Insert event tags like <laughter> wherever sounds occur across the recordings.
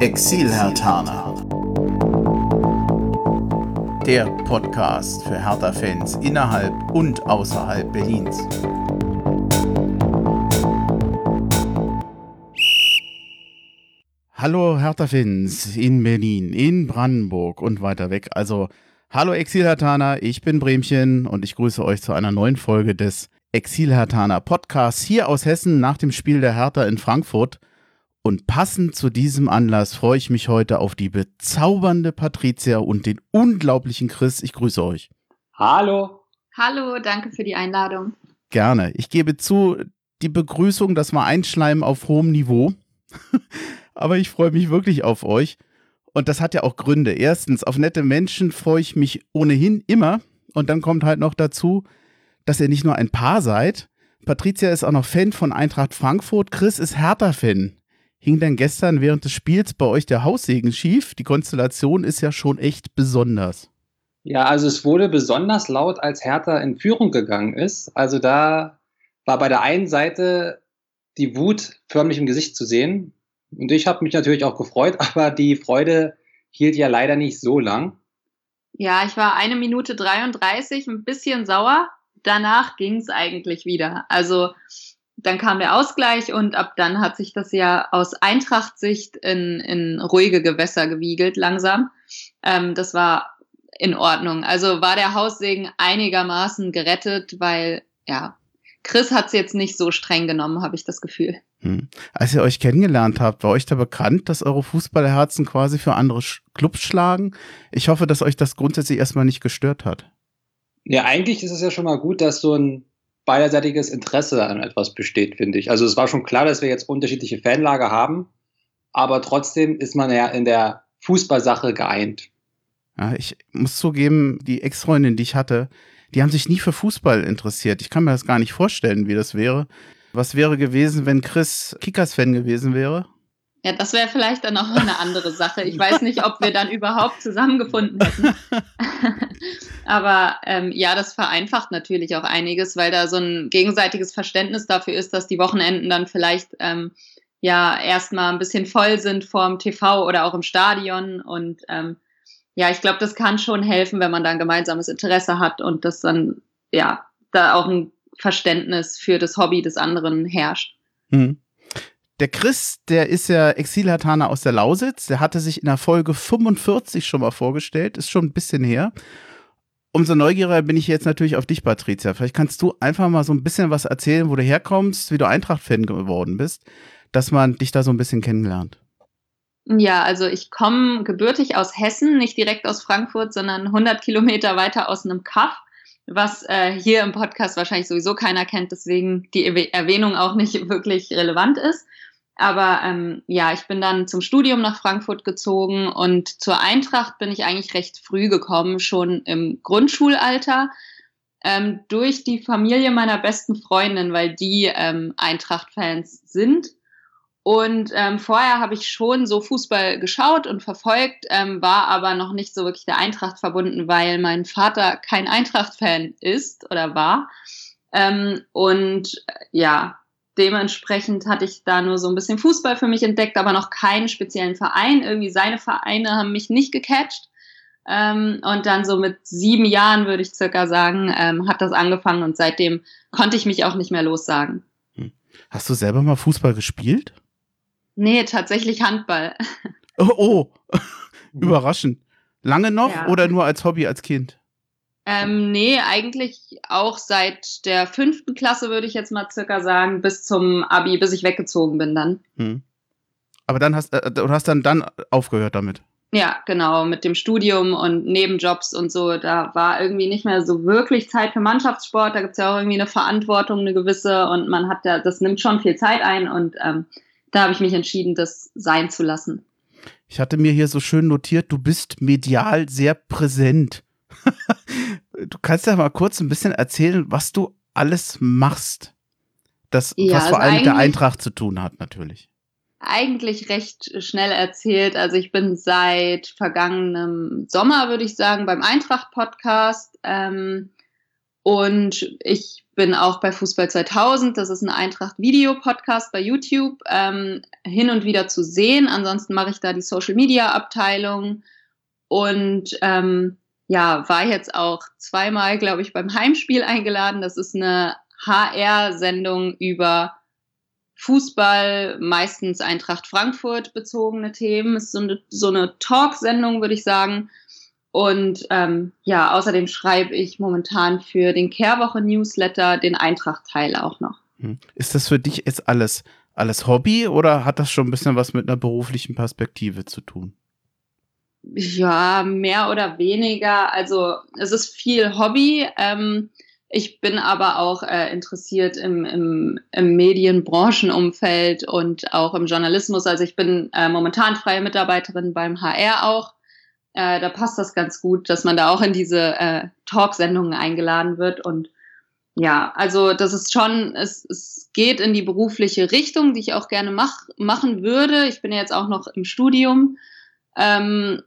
Exil-Hertaner. Der Podcast für Hertha-Fans innerhalb und außerhalb Berlins. Hallo Hertha-Fans in Berlin, in Brandenburg und weiter weg. Also, hallo Exil-Hertaner, ich bin Bremchen und ich grüße euch zu einer neuen Folge des Exil-Hertaner Podcasts hier aus Hessen nach dem Spiel der Hertha in Frankfurt. Und passend zu diesem Anlass freue ich mich heute auf die bezaubernde Patricia und den unglaublichen Chris. Ich grüße euch. Hallo. Hallo, danke für die Einladung. Gerne. Ich gebe zu, die Begrüßung, das war Einschleimen auf hohem Niveau. <laughs> Aber ich freue mich wirklich auf euch. Und das hat ja auch Gründe. Erstens, auf nette Menschen freue ich mich ohnehin immer. Und dann kommt halt noch dazu, dass ihr nicht nur ein Paar seid. Patricia ist auch noch Fan von Eintracht Frankfurt. Chris ist Hertha-Fan. Hing denn gestern während des Spiels bei euch der Haussegen schief? Die Konstellation ist ja schon echt besonders. Ja, also es wurde besonders laut, als Hertha in Führung gegangen ist. Also da war bei der einen Seite die Wut förmlich im Gesicht zu sehen. Und ich habe mich natürlich auch gefreut, <laughs> aber die Freude hielt ja leider nicht so lang. Ja, ich war eine Minute 33 ein bisschen sauer. Danach ging es eigentlich wieder. Also dann kam der Ausgleich und ab dann hat sich das ja aus Eintracht-Sicht in, in ruhige Gewässer gewiegelt langsam. Ähm, das war in Ordnung. Also war der Haussegen einigermaßen gerettet, weil ja, Chris hat es jetzt nicht so streng genommen, habe ich das Gefühl. Hm. Als ihr euch kennengelernt habt, war euch da bekannt, dass eure Fußballerherzen quasi für andere Clubs schlagen? Ich hoffe, dass euch das grundsätzlich erstmal nicht gestört hat. Ja, eigentlich ist es ja schon mal gut, dass so ein beiderseitiges Interesse an etwas besteht, finde ich. Also es war schon klar, dass wir jetzt unterschiedliche Fanlager haben, aber trotzdem ist man ja in der Fußballsache geeint. Ja, ich muss zugeben, die Ex-Freundin, die ich hatte, die haben sich nie für Fußball interessiert. Ich kann mir das gar nicht vorstellen, wie das wäre. Was wäre gewesen, wenn Chris Kickers-Fan gewesen wäre? Ja, das wäre vielleicht dann auch eine andere Sache. Ich weiß nicht, ob wir dann überhaupt zusammengefunden hätten. <laughs> Aber ähm, ja, das vereinfacht natürlich auch einiges, weil da so ein gegenseitiges Verständnis dafür ist, dass die Wochenenden dann vielleicht ähm, ja erstmal ein bisschen voll sind vorm TV oder auch im Stadion. Und ähm, ja, ich glaube, das kann schon helfen, wenn man da ein gemeinsames Interesse hat und das dann, ja, da auch ein Verständnis für das Hobby des anderen herrscht. Hm. Der Chris, der ist ja Exilhataner aus der Lausitz. Der hatte sich in der Folge 45 schon mal vorgestellt. Ist schon ein bisschen her. Umso neugieriger bin ich jetzt natürlich auf dich, Patricia. Vielleicht kannst du einfach mal so ein bisschen was erzählen, wo du herkommst, wie du Eintracht-Fan geworden bist, dass man dich da so ein bisschen kennenlernt. Ja, also ich komme gebürtig aus Hessen, nicht direkt aus Frankfurt, sondern 100 Kilometer weiter aus einem Kaff, was äh, hier im Podcast wahrscheinlich sowieso keiner kennt, deswegen die Erwähnung auch nicht <laughs> wirklich relevant ist. Aber ähm, ja, ich bin dann zum Studium nach Frankfurt gezogen und zur Eintracht bin ich eigentlich recht früh gekommen, schon im Grundschulalter, ähm, durch die Familie meiner besten Freundin, weil die ähm, Eintracht-Fans sind. Und ähm, vorher habe ich schon so Fußball geschaut und verfolgt, ähm, war aber noch nicht so wirklich der Eintracht verbunden, weil mein Vater kein Eintracht-Fan ist oder war. Ähm, und äh, ja, dementsprechend hatte ich da nur so ein bisschen Fußball für mich entdeckt, aber noch keinen speziellen Verein. Irgendwie seine Vereine haben mich nicht gecatcht. Ähm, und dann so mit sieben Jahren, würde ich circa sagen, ähm, hat das angefangen und seitdem konnte ich mich auch nicht mehr lossagen. Hm. Hast du selber mal Fußball gespielt? Nee, tatsächlich Handball. <laughs> Oh, oh. <laughs> überraschend. Lange noch ja. oder nur als Hobby als Kind? Ähm, nee, eigentlich auch seit der fünften Klasse, würde ich jetzt mal circa sagen, bis zum Abi, bis ich weggezogen bin dann. Hm. Aber dann hast äh, du hast dann, dann aufgehört damit. Ja, genau, mit dem Studium und Nebenjobs und so. Da war irgendwie nicht mehr so wirklich Zeit für Mannschaftssport. Da gibt es ja auch irgendwie eine Verantwortung, eine gewisse, und man hat ja, das nimmt schon viel Zeit ein und ähm, da habe ich mich entschieden, das sein zu lassen. Ich hatte mir hier so schön notiert, du bist medial sehr präsent. <laughs> du kannst ja mal kurz ein bisschen erzählen, was du alles machst. Das, ja, was vor also allem mit der Eintracht zu tun hat, natürlich. Eigentlich recht schnell erzählt. Also ich bin seit vergangenem Sommer, würde ich sagen, beim Eintracht-Podcast. Ähm, und ich bin auch bei Fußball 2000, das ist ein Eintracht-Video-Podcast bei YouTube, ähm, hin und wieder zu sehen. Ansonsten mache ich da die Social-Media-Abteilung und ähm, ja, war jetzt auch zweimal, glaube ich, beim Heimspiel eingeladen. Das ist eine HR-Sendung über Fußball, meistens Eintracht Frankfurt bezogene Themen. Ist so eine, so eine Talk-Sendung, würde ich sagen. Und ähm, ja, außerdem schreibe ich momentan für den Kehrwoche-Newsletter den Eintracht-Teil auch noch. Hm. Ist das für dich jetzt alles, alles Hobby oder hat das schon ein bisschen was mit einer beruflichen Perspektive zu tun? Ja, mehr oder weniger. Also es ist viel Hobby. Ähm, ich bin aber auch äh, interessiert im, im, im Medienbranchenumfeld und auch im Journalismus. Also ich bin äh, momentan freie Mitarbeiterin beim HR auch äh, da passt das ganz gut, dass man da auch in diese äh, Talksendungen eingeladen wird. Und ja, also das ist schon, es, es geht in die berufliche Richtung, die ich auch gerne mach, machen würde. Ich bin ja jetzt auch noch im Studium. Ähm,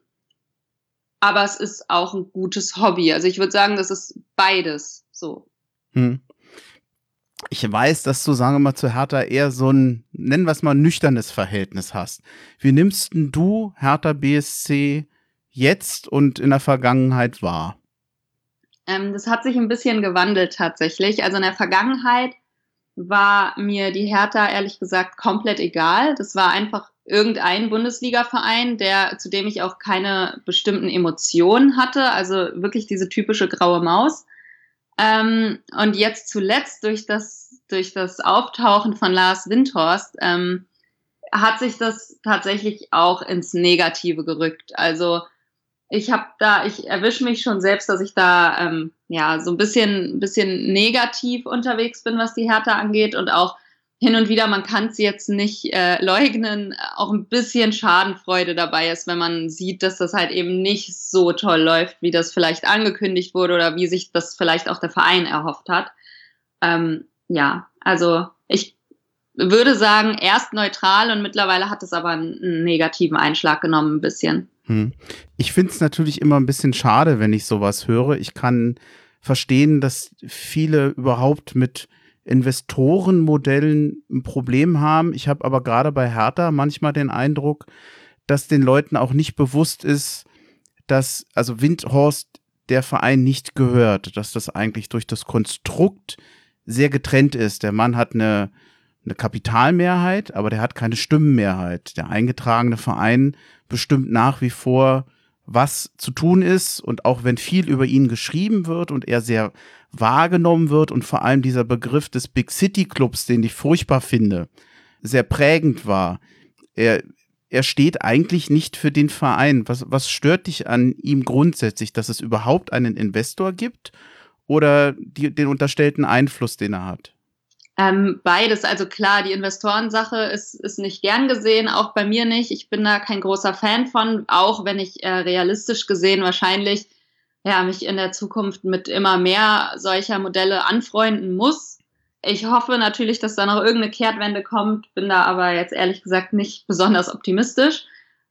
aber es ist auch ein gutes Hobby. Also ich würde sagen, das ist beides so. Hm. Ich weiß, dass du, sagen wir mal, zu Hertha eher so ein, nennen wir es mal, nüchternes Verhältnis hast. Wie nimmst du Hertha BSC jetzt und in der Vergangenheit war? Ähm, das hat sich ein bisschen gewandelt tatsächlich. Also in der Vergangenheit war mir die Hertha ehrlich gesagt komplett egal. Das war einfach irgendein Bundesliga-Verein, der, zu dem ich auch keine bestimmten Emotionen hatte. Also wirklich diese typische graue Maus. Ähm, und jetzt zuletzt durch das, durch das Auftauchen von Lars Windhorst ähm, hat sich das tatsächlich auch ins Negative gerückt. Also ich habe da, ich erwische mich schon selbst, dass ich da ähm, ja so ein bisschen, bisschen negativ unterwegs bin, was die Härte angeht und auch hin und wieder, man kann es jetzt nicht äh, leugnen, auch ein bisschen Schadenfreude dabei ist, wenn man sieht, dass das halt eben nicht so toll läuft, wie das vielleicht angekündigt wurde oder wie sich das vielleicht auch der Verein erhofft hat. Ähm, ja, also ich würde sagen, erst neutral und mittlerweile hat es aber einen negativen Einschlag genommen, ein bisschen. Hm. Ich finde es natürlich immer ein bisschen schade, wenn ich sowas höre. Ich kann verstehen, dass viele überhaupt mit Investorenmodellen ein Problem haben. Ich habe aber gerade bei Hertha manchmal den Eindruck, dass den Leuten auch nicht bewusst ist, dass also Windhorst der Verein nicht gehört, dass das eigentlich durch das Konstrukt sehr getrennt ist. Der Mann hat eine, eine Kapitalmehrheit, aber der hat keine Stimmenmehrheit. Der eingetragene Verein bestimmt nach wie vor, was zu tun ist. Und auch wenn viel über ihn geschrieben wird und er sehr wahrgenommen wird und vor allem dieser Begriff des Big City Clubs, den ich furchtbar finde, sehr prägend war. Er, er steht eigentlich nicht für den Verein. Was, was stört dich an ihm grundsätzlich, dass es überhaupt einen Investor gibt oder die, den unterstellten Einfluss, den er hat? Ähm, beides, also klar, die Investorensache ist, ist nicht gern gesehen, auch bei mir nicht. Ich bin da kein großer Fan von, auch wenn ich äh, realistisch gesehen wahrscheinlich ja, mich in der Zukunft mit immer mehr solcher Modelle anfreunden muss. Ich hoffe natürlich, dass da noch irgendeine Kehrtwende kommt, bin da aber jetzt ehrlich gesagt nicht besonders optimistisch.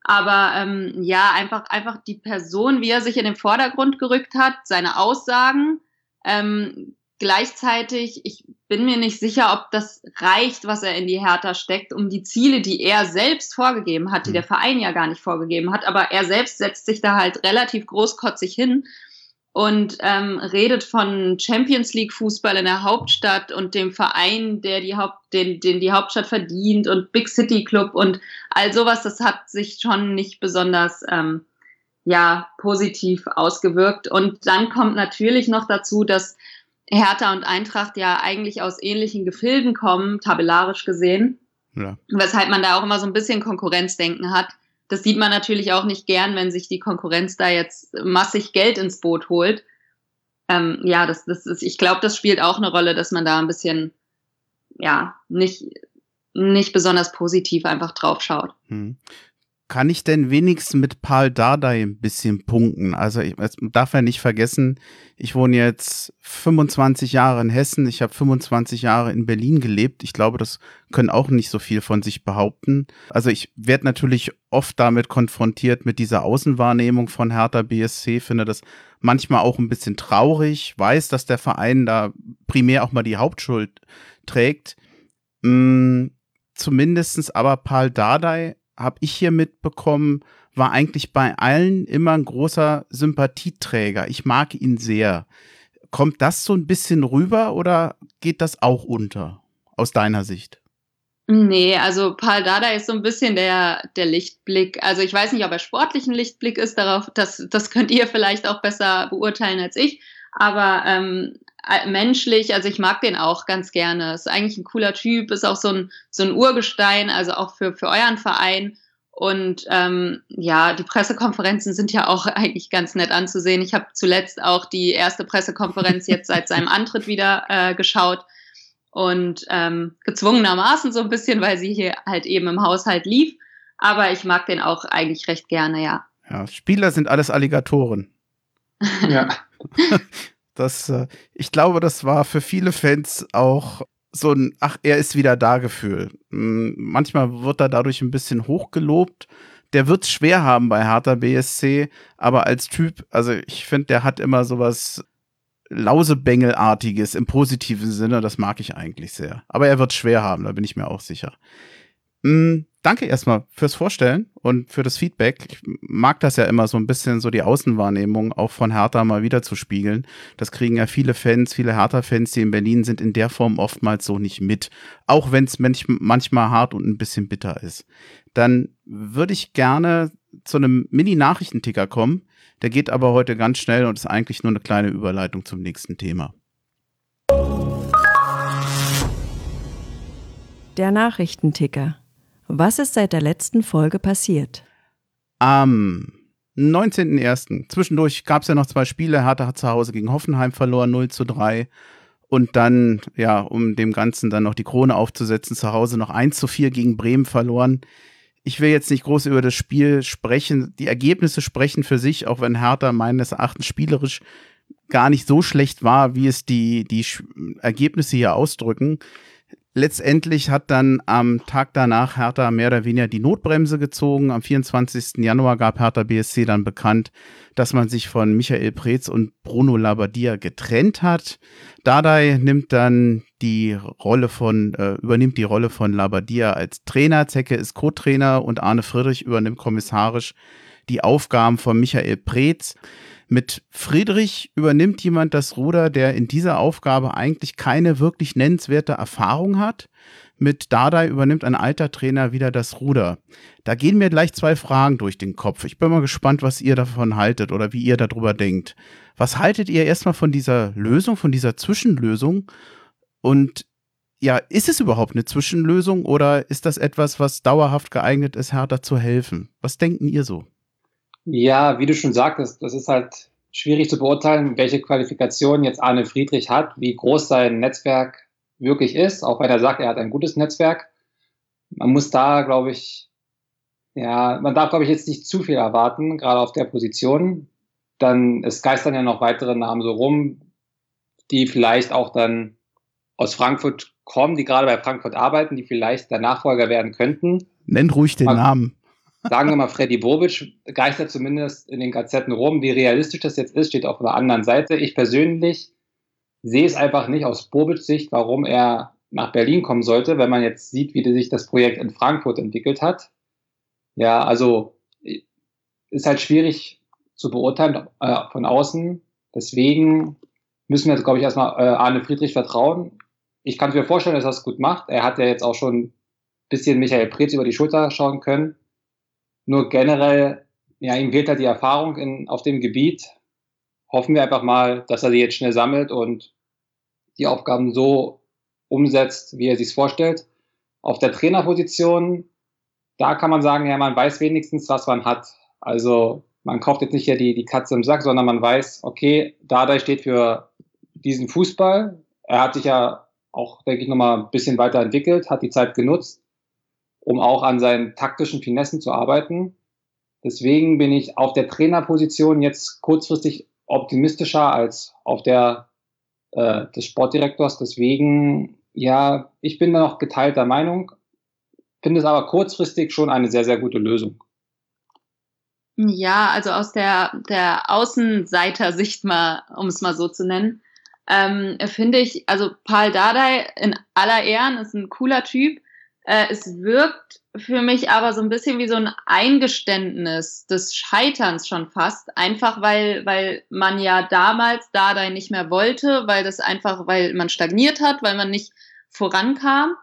Aber ähm, ja, einfach, einfach die Person, wie er sich in den Vordergrund gerückt hat, seine Aussagen, ähm, Gleichzeitig, ich bin mir nicht sicher, ob das reicht, was er in die Hertha steckt, um die Ziele, die er selbst vorgegeben hat, die hm. der Verein ja gar nicht vorgegeben hat. Aber er selbst setzt sich da halt relativ großkotzig hin und ähm, redet von Champions League Fußball in der Hauptstadt und dem Verein, der die Haupt, den, den die Hauptstadt verdient und Big City Club und all sowas. Das hat sich schon nicht besonders ähm, ja positiv ausgewirkt. Und dann kommt natürlich noch dazu, dass Hertha und Eintracht ja eigentlich aus ähnlichen Gefilden kommen, tabellarisch gesehen. Ja. Weshalb man da auch immer so ein bisschen Konkurrenzdenken hat. Das sieht man natürlich auch nicht gern, wenn sich die Konkurrenz da jetzt massig Geld ins Boot holt. Ähm, ja, das, das ist, ich glaube, das spielt auch eine Rolle, dass man da ein bisschen, ja, nicht, nicht besonders positiv einfach drauf schaut. Hm. Kann ich denn wenigstens mit Paul Dardai ein bisschen punkten? Also ich, darf ja nicht vergessen, ich wohne jetzt 25 Jahre in Hessen, ich habe 25 Jahre in Berlin gelebt. Ich glaube, das können auch nicht so viel von sich behaupten. Also ich werde natürlich oft damit konfrontiert mit dieser Außenwahrnehmung von Hertha BSC, finde das manchmal auch ein bisschen traurig, weiß, dass der Verein da primär auch mal die Hauptschuld trägt. Hm, zumindestens aber Paul Dardai habe ich hier mitbekommen, war eigentlich bei allen immer ein großer Sympathieträger. Ich mag ihn sehr. Kommt das so ein bisschen rüber oder geht das auch unter, aus deiner Sicht? Nee, also Paul Dada ist so ein bisschen der, der Lichtblick. Also ich weiß nicht, ob er sportlich ein Lichtblick ist, darauf, das, das könnt ihr vielleicht auch besser beurteilen als ich. Aber ähm, menschlich, also ich mag den auch ganz gerne. Ist eigentlich ein cooler Typ, ist auch so ein, so ein Urgestein, also auch für, für euren Verein. Und ähm, ja, die Pressekonferenzen sind ja auch <laughs> eigentlich ganz nett anzusehen. Ich habe zuletzt auch die erste Pressekonferenz jetzt seit seinem <laughs> Antritt wieder äh, geschaut und ähm, gezwungenermaßen so ein bisschen, weil sie hier halt eben im Haushalt lief. Aber ich mag den auch eigentlich recht gerne, ja. Ja, Spieler sind alles Alligatoren. Ja. <laughs> Das, äh, ich glaube, das war für viele Fans auch so ein, ach, er ist wieder da Gefühl. Hm, manchmal wird er dadurch ein bisschen hochgelobt. Der wird es schwer haben bei Hertha BSC, aber als Typ, also ich finde, der hat immer sowas Lausebängelartiges im positiven Sinne. Das mag ich eigentlich sehr. Aber er wird schwer haben, da bin ich mir auch sicher. Mhm, danke erstmal fürs Vorstellen und für das Feedback. Ich mag das ja immer so ein bisschen so die Außenwahrnehmung auch von Hertha mal wieder zu spiegeln. Das kriegen ja viele Fans, viele Hertha-Fans, die in Berlin sind, in der Form oftmals so nicht mit. Auch wenn es manchmal hart und ein bisschen bitter ist. Dann würde ich gerne zu einem Mini-Nachrichtenticker kommen. Der geht aber heute ganz schnell und ist eigentlich nur eine kleine Überleitung zum nächsten Thema. Der Nachrichtenticker. Was ist seit der letzten Folge passiert? Am 19.01. Zwischendurch gab es ja noch zwei Spiele. Hertha hat zu Hause gegen Hoffenheim verloren, 0 zu 3. Und dann, ja, um dem Ganzen dann noch die Krone aufzusetzen, zu Hause noch 1 zu 4 gegen Bremen verloren. Ich will jetzt nicht groß über das Spiel sprechen. Die Ergebnisse sprechen für sich, auch wenn Hertha meines Erachtens spielerisch gar nicht so schlecht war, wie es die, die Ergebnisse hier ausdrücken. Letztendlich hat dann am Tag danach Hertha mehr oder weniger die Notbremse gezogen. Am 24. Januar gab Hertha BSC dann bekannt, dass man sich von Michael Preetz und Bruno Labbadia getrennt hat. Dardai nimmt dann die Rolle von, äh, übernimmt die Rolle von Labbadia als Trainer. Zecke ist Co-Trainer und Arne Friedrich übernimmt kommissarisch die Aufgaben von Michael Preetz. Mit Friedrich übernimmt jemand das Ruder, der in dieser Aufgabe eigentlich keine wirklich nennenswerte Erfahrung hat. Mit Dardai übernimmt ein alter Trainer wieder das Ruder. Da gehen mir gleich zwei Fragen durch den Kopf. Ich bin mal gespannt, was ihr davon haltet oder wie ihr darüber denkt. Was haltet ihr erstmal von dieser Lösung, von dieser Zwischenlösung? Und ja, ist es überhaupt eine Zwischenlösung oder ist das etwas, was dauerhaft geeignet ist, Hertha zu helfen? Was denken ihr so? Ja, wie du schon sagtest, das ist halt schwierig zu beurteilen, welche Qualifikation jetzt Arne Friedrich hat, wie groß sein Netzwerk wirklich ist, auch wenn er sagt, er hat ein gutes Netzwerk. Man muss da, glaube ich, ja, man darf, glaube ich, jetzt nicht zu viel erwarten, gerade auf der Position. Dann, es geistern ja noch weitere Namen so rum, die vielleicht auch dann aus Frankfurt kommen, die gerade bei Frankfurt arbeiten, die vielleicht der Nachfolger werden könnten. Nennt ruhig den Namen sagen wir mal, Freddy Bobic geistert zumindest in den Gazetten rum. Wie realistisch das jetzt ist, steht auf der anderen Seite. Ich persönlich sehe es einfach nicht aus Bobics Sicht, warum er nach Berlin kommen sollte, wenn man jetzt sieht, wie sich das Projekt in Frankfurt entwickelt hat. Ja, also ist halt schwierig zu beurteilen äh, von außen. Deswegen müssen wir jetzt, glaube ich, erstmal äh, Arne Friedrich vertrauen. Ich kann mir vorstellen, dass er es gut macht. Er hat ja jetzt auch schon ein bisschen Michael Preetz über die Schulter schauen können. Nur generell, ja, ihm fehlt halt die Erfahrung in, auf dem Gebiet. Hoffen wir einfach mal, dass er sie jetzt schnell sammelt und die Aufgaben so umsetzt, wie er sich vorstellt. Auf der Trainerposition, da kann man sagen, ja, man weiß wenigstens, was man hat. Also man kauft jetzt nicht hier die, die Katze im Sack, sondern man weiß, okay, Dada steht für diesen Fußball. Er hat sich ja auch, denke ich, nochmal ein bisschen weiterentwickelt, hat die Zeit genutzt um auch an seinen taktischen Finessen zu arbeiten. Deswegen bin ich auf der Trainerposition jetzt kurzfristig optimistischer als auf der äh, des Sportdirektors. Deswegen, ja, ich bin da noch geteilter Meinung, finde es aber kurzfristig schon eine sehr, sehr gute Lösung. Ja, also aus der, der Außenseiter-Sicht mal, um es mal so zu nennen, ähm, finde ich, also Paul Dardai in aller Ehren ist ein cooler Typ. Äh, es wirkt für mich aber so ein bisschen wie so ein Eingeständnis des Scheiterns schon fast. Einfach weil, weil man ja damals Dardai nicht mehr wollte, weil das einfach, weil man stagniert hat, weil man nicht vorankam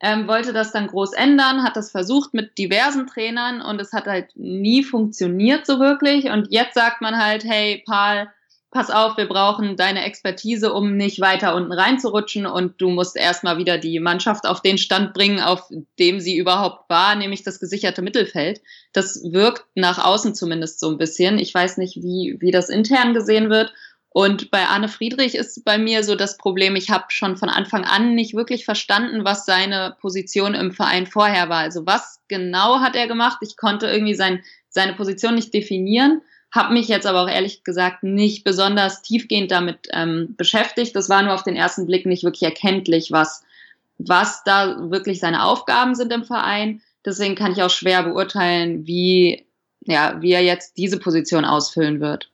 ähm, wollte das dann groß ändern, hat das versucht mit diversen Trainern und es hat halt nie funktioniert so wirklich. Und jetzt sagt man halt, hey, Paul, pass auf, wir brauchen deine Expertise, um nicht weiter unten reinzurutschen und du musst erstmal wieder die Mannschaft auf den Stand bringen, auf dem sie überhaupt war, nämlich das gesicherte Mittelfeld. Das wirkt nach außen zumindest so ein bisschen. Ich weiß nicht, wie, wie das intern gesehen wird. Und bei Arne Friedrich ist bei mir so das Problem, ich habe schon von Anfang an nicht wirklich verstanden, was seine Position im Verein vorher war. Also was genau hat er gemacht? Ich konnte irgendwie sein, seine Position nicht definieren, habe mich jetzt aber auch ehrlich gesagt nicht besonders tiefgehend damit ähm, beschäftigt. Das war nur auf den ersten Blick nicht wirklich erkenntlich, was, was da wirklich seine Aufgaben sind im Verein. Deswegen kann ich auch schwer beurteilen, wie, ja, wie er jetzt diese Position ausfüllen wird.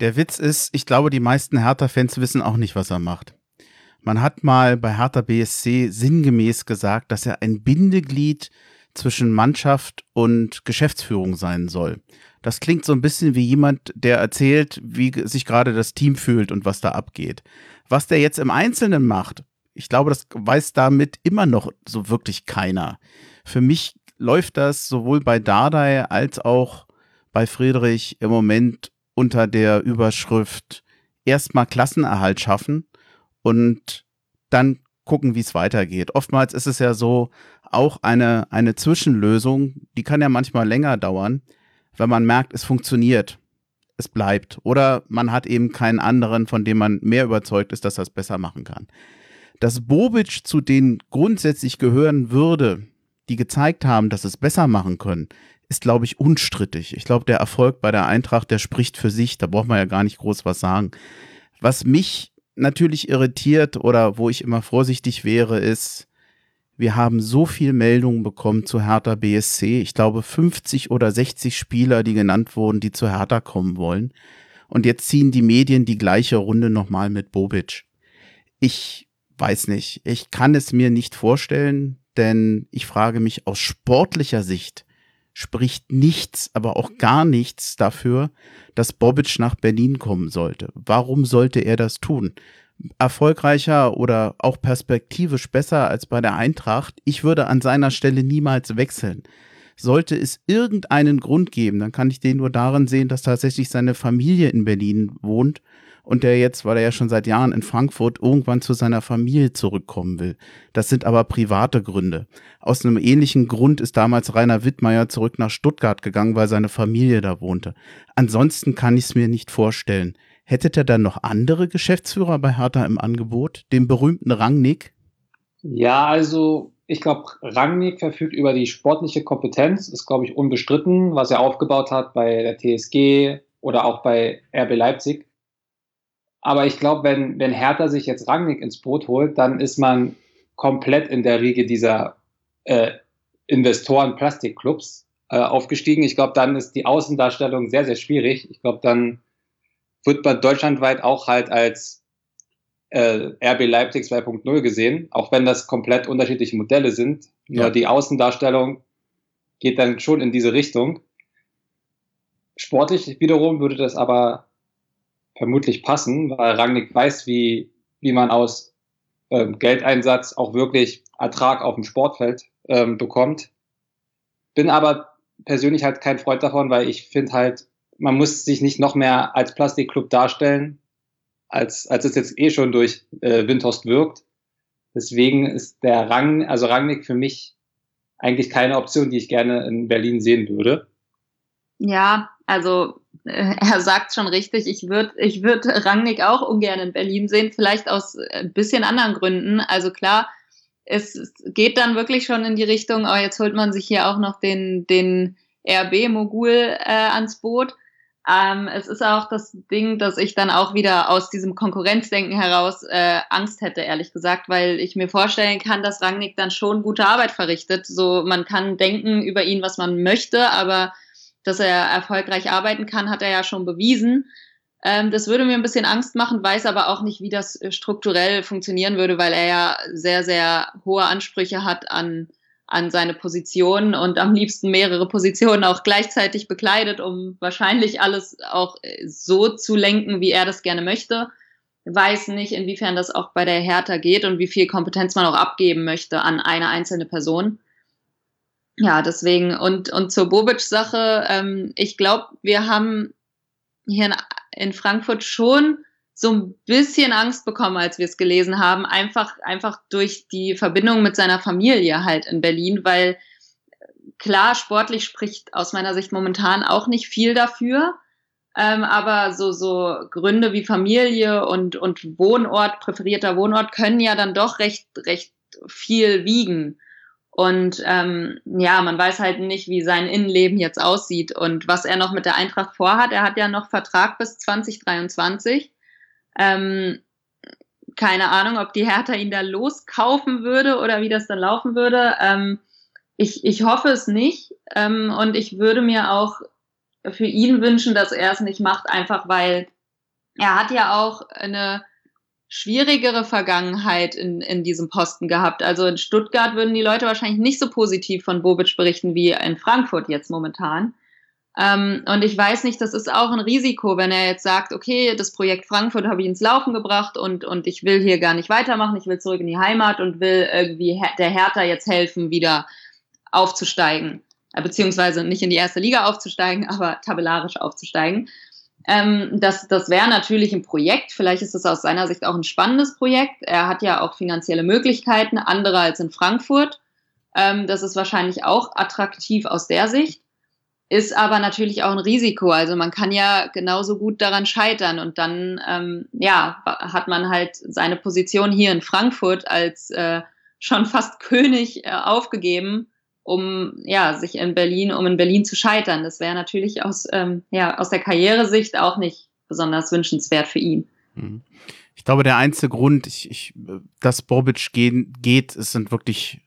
Der Witz ist, ich glaube, die meisten Hertha-Fans wissen auch nicht, was er macht. Man hat mal bei Hertha BSC sinngemäß gesagt, dass er ein Bindeglied zwischen Mannschaft und Geschäftsführung sein soll. Das klingt so ein bisschen wie jemand, der erzählt, wie sich gerade das Team fühlt und was da abgeht. Was der jetzt im Einzelnen macht, ich glaube, das weiß damit immer noch so wirklich keiner. Für mich läuft das sowohl bei Dardai als auch bei Friedrich im Moment unter der Überschrift erstmal Klassenerhalt schaffen und dann gucken, wie es weitergeht. Oftmals ist es ja so, auch eine, eine Zwischenlösung, die kann ja manchmal länger dauern, wenn man merkt, es funktioniert, es bleibt. Oder man hat eben keinen anderen, von dem man mehr überzeugt ist, dass er es besser machen kann. Dass Bobic zu denen grundsätzlich gehören würde, die gezeigt haben, dass es besser machen können, ist, glaube ich, unstrittig. Ich glaube, der Erfolg bei der Eintracht, der spricht für sich. Da braucht man ja gar nicht groß was sagen. Was mich natürlich irritiert oder wo ich immer vorsichtig wäre, ist, wir haben so viel Meldungen bekommen zu Hertha BSC. Ich glaube 50 oder 60 Spieler, die genannt wurden, die zu Hertha kommen wollen. Und jetzt ziehen die Medien die gleiche Runde nochmal mit Bobic. Ich weiß nicht. Ich kann es mir nicht vorstellen, denn ich frage mich aus sportlicher Sicht, spricht nichts, aber auch gar nichts dafür, dass Bobic nach Berlin kommen sollte. Warum sollte er das tun? Erfolgreicher oder auch perspektivisch besser als bei der Eintracht. Ich würde an seiner Stelle niemals wechseln. Sollte es irgendeinen Grund geben, dann kann ich den nur darin sehen, dass tatsächlich seine Familie in Berlin wohnt und der jetzt, weil er ja schon seit Jahren in Frankfurt irgendwann zu seiner Familie zurückkommen will. Das sind aber private Gründe. Aus einem ähnlichen Grund ist damals Rainer Wittmeier zurück nach Stuttgart gegangen, weil seine Familie da wohnte. Ansonsten kann ich es mir nicht vorstellen. Hättet ihr dann noch andere Geschäftsführer bei Hertha im Angebot? Den berühmten Rangnick? Ja, also ich glaube, Rangnick verfügt über die sportliche Kompetenz, ist, glaube ich, unbestritten, was er aufgebaut hat bei der TSG oder auch bei RB Leipzig. Aber ich glaube, wenn, wenn Hertha sich jetzt Rangnick ins Boot holt, dann ist man komplett in der Riege dieser äh, Investoren-Plastikclubs äh, aufgestiegen. Ich glaube, dann ist die Außendarstellung sehr, sehr schwierig. Ich glaube, dann wird man deutschlandweit auch halt als äh, RB Leipzig 2.0 gesehen, auch wenn das komplett unterschiedliche Modelle sind. Nur ja. die Außendarstellung geht dann schon in diese Richtung. Sportlich wiederum würde das aber vermutlich passen, weil Rangnick weiß, wie, wie man aus ähm, Geldeinsatz auch wirklich Ertrag auf dem Sportfeld ähm, bekommt. Bin aber persönlich halt kein Freund davon, weil ich finde halt, man muss sich nicht noch mehr als Plastikclub darstellen, als, als es jetzt eh schon durch äh, Windhorst wirkt. Deswegen ist der Rang, also Rangnick für mich eigentlich keine Option, die ich gerne in Berlin sehen würde. Ja, also äh, er sagt schon richtig, ich würde ich würd Rangnick auch ungern in Berlin sehen, vielleicht aus ein bisschen anderen Gründen. Also klar, es geht dann wirklich schon in die Richtung, oh, jetzt holt man sich hier auch noch den, den RB-Mogul äh, ans Boot. Ähm, es ist auch das Ding, dass ich dann auch wieder aus diesem Konkurrenzdenken heraus äh, Angst hätte, ehrlich gesagt, weil ich mir vorstellen kann, dass Rangnick dann schon gute Arbeit verrichtet. So, man kann denken über ihn, was man möchte, aber dass er erfolgreich arbeiten kann, hat er ja schon bewiesen. Ähm, das würde mir ein bisschen Angst machen, weiß aber auch nicht, wie das äh, strukturell funktionieren würde, weil er ja sehr, sehr hohe Ansprüche hat an, an seine Position und am liebsten mehrere Positionen auch gleichzeitig bekleidet, um wahrscheinlich alles auch äh, so zu lenken, wie er das gerne möchte. Weiß nicht, inwiefern das auch bei der Hertha geht und wie viel Kompetenz man auch abgeben möchte an eine einzelne Person. Ja, deswegen und, und zur Bobic-Sache, ähm, ich glaube, wir haben hier in, in Frankfurt schon so ein bisschen Angst bekommen, als wir es gelesen haben, einfach, einfach durch die Verbindung mit seiner Familie halt in Berlin, weil klar, sportlich spricht aus meiner Sicht momentan auch nicht viel dafür. Ähm, aber so, so Gründe wie Familie und, und Wohnort, präferierter Wohnort können ja dann doch recht, recht viel wiegen. Und ähm, ja, man weiß halt nicht, wie sein Innenleben jetzt aussieht und was er noch mit der Eintracht vorhat. Er hat ja noch Vertrag bis 2023. Ähm, keine Ahnung, ob die Hertha ihn da loskaufen würde oder wie das dann laufen würde. Ähm, ich, ich hoffe es nicht. Ähm, und ich würde mir auch für ihn wünschen, dass er es nicht macht, einfach weil er hat ja auch eine schwierigere Vergangenheit in, in diesem Posten gehabt. Also in Stuttgart würden die Leute wahrscheinlich nicht so positiv von Bobic berichten wie in Frankfurt jetzt momentan. Ähm, und ich weiß nicht, das ist auch ein Risiko, wenn er jetzt sagt, okay, das Projekt Frankfurt habe ich ins Laufen gebracht und, und ich will hier gar nicht weitermachen, ich will zurück in die Heimat und will irgendwie der Hertha jetzt helfen, wieder aufzusteigen. Äh, beziehungsweise nicht in die erste Liga aufzusteigen, <laughs> aber tabellarisch aufzusteigen. Ähm, das das wäre natürlich ein Projekt. Vielleicht ist es aus seiner Sicht auch ein spannendes Projekt. Er hat ja auch finanzielle Möglichkeiten, andere als in Frankfurt. Ähm, das ist wahrscheinlich auch attraktiv aus der Sicht. Ist aber natürlich auch ein Risiko. Also man kann ja genauso gut daran scheitern und dann ähm, ja hat man halt seine Position hier in Frankfurt als äh, schon fast <laughs> König äh, aufgegeben um ja, sich in Berlin, um in Berlin zu scheitern. Das wäre natürlich aus, ähm, ja, aus der Karrieresicht auch nicht besonders wünschenswert für ihn. Mhm. Ich glaube, der einzige Grund, ich, ich, dass Bobic gehen, geht, es sind wirklich,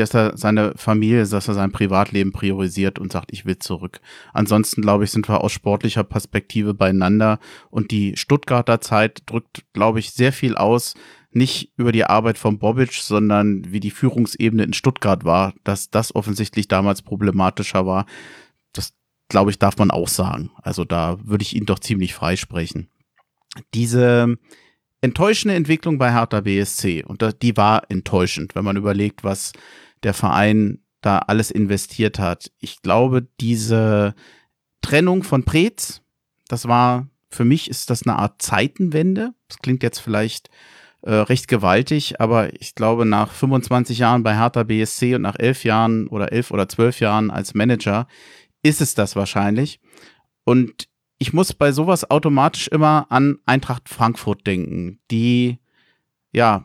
dass er seine Familie, dass er sein Privatleben priorisiert und sagt, ich will zurück. Ansonsten, glaube ich, sind wir aus sportlicher Perspektive beieinander und die Stuttgarter Zeit drückt, glaube ich, sehr viel aus, nicht über die Arbeit von Bobic, sondern wie die Führungsebene in Stuttgart war, dass das offensichtlich damals problematischer war. Das, glaube ich, darf man auch sagen. Also da würde ich ihn doch ziemlich freisprechen. Diese enttäuschende Entwicklung bei Hertha BSC, und die war enttäuschend, wenn man überlegt, was der Verein da alles investiert hat. Ich glaube, diese Trennung von Preetz, das war, für mich ist das eine Art Zeitenwende. Das klingt jetzt vielleicht äh, recht gewaltig, aber ich glaube, nach 25 Jahren bei Hertha BSC und nach elf Jahren oder elf oder zwölf Jahren als Manager ist es das wahrscheinlich. Und ich muss bei sowas automatisch immer an Eintracht Frankfurt denken, die ja,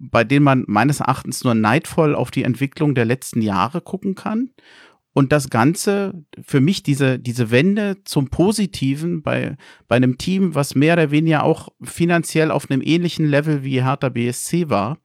bei denen man meines Erachtens nur neidvoll auf die Entwicklung der letzten Jahre gucken kann. Und das Ganze, für mich diese, diese Wende zum Positiven bei, bei einem Team, was mehr oder weniger auch finanziell auf einem ähnlichen Level wie Hertha BSC war,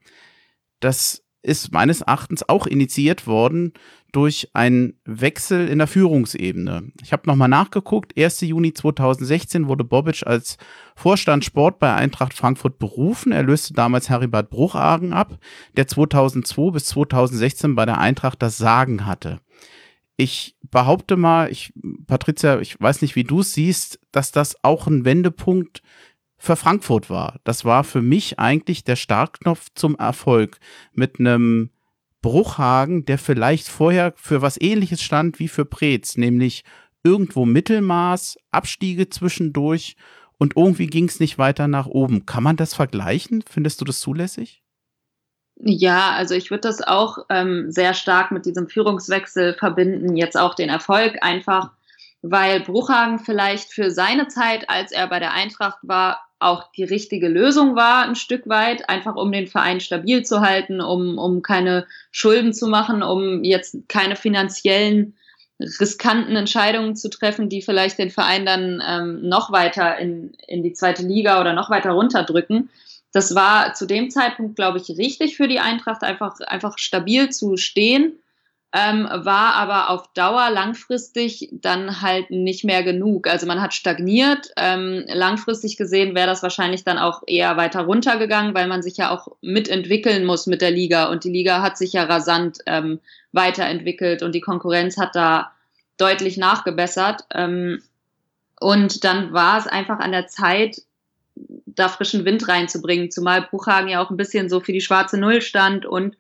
das ist meines Erachtens auch initiiert worden durch einen Wechsel in der Führungsebene. Ich habe nochmal nachgeguckt, 1. Juni 2016 wurde Bobic als Vorstand Sport bei Eintracht Frankfurt berufen. Er löste damals Heribert Bruchagen ab, der 2002 bis 2016 bei der Eintracht das Sagen hatte ich behaupte mal, ich, Patricia, ich weiß nicht, wie du es siehst, dass das auch ein Wendepunkt für Frankfurt war. Das war für mich eigentlich der Startknopf zum Erfolg mit einem Bruchhagen, der vielleicht vorher für was ähnliches stand wie für Preetz, nämlich irgendwo Mittelmaß, Abstiege zwischendurch und irgendwie ging es nicht weiter nach oben. Kann man das vergleichen? Findest du das zulässig? Ja, also ich würde das auch ähm, sehr stark mit diesem Führungswechsel verbinden, jetzt auch den Erfolg einfach, weil Bruchhagen vielleicht für seine Zeit, als er bei der Eintracht war, auch die richtige Lösung war, ein Stück weit, einfach um den Verein stabil zu halten, um, um keine Schulden zu machen, um jetzt keine finanziellen riskanten Entscheidungen zu treffen, die vielleicht den Verein dann ähm, noch weiter in, in die zweite Liga oder noch weiter runterdrücken. Das war zu dem Zeitpunkt, glaube ich, richtig für die Eintracht, einfach, einfach stabil zu stehen ähm, war aber auf Dauer langfristig dann halt nicht mehr genug. Also man hat stagniert. Ähm, langfristig gesehen wäre das wahrscheinlich dann auch eher weiter runtergegangen, weil man sich ja auch mitentwickeln muss mit der Liga. Und die Liga hat sich ja rasant ähm, weiterentwickelt und die Konkurrenz hat da deutlich nachgebessert. Ähm, und dann war es einfach an der Zeit, da frischen Wind reinzubringen, zumal Buchhagen ja auch ein bisschen so für die schwarze Null stand und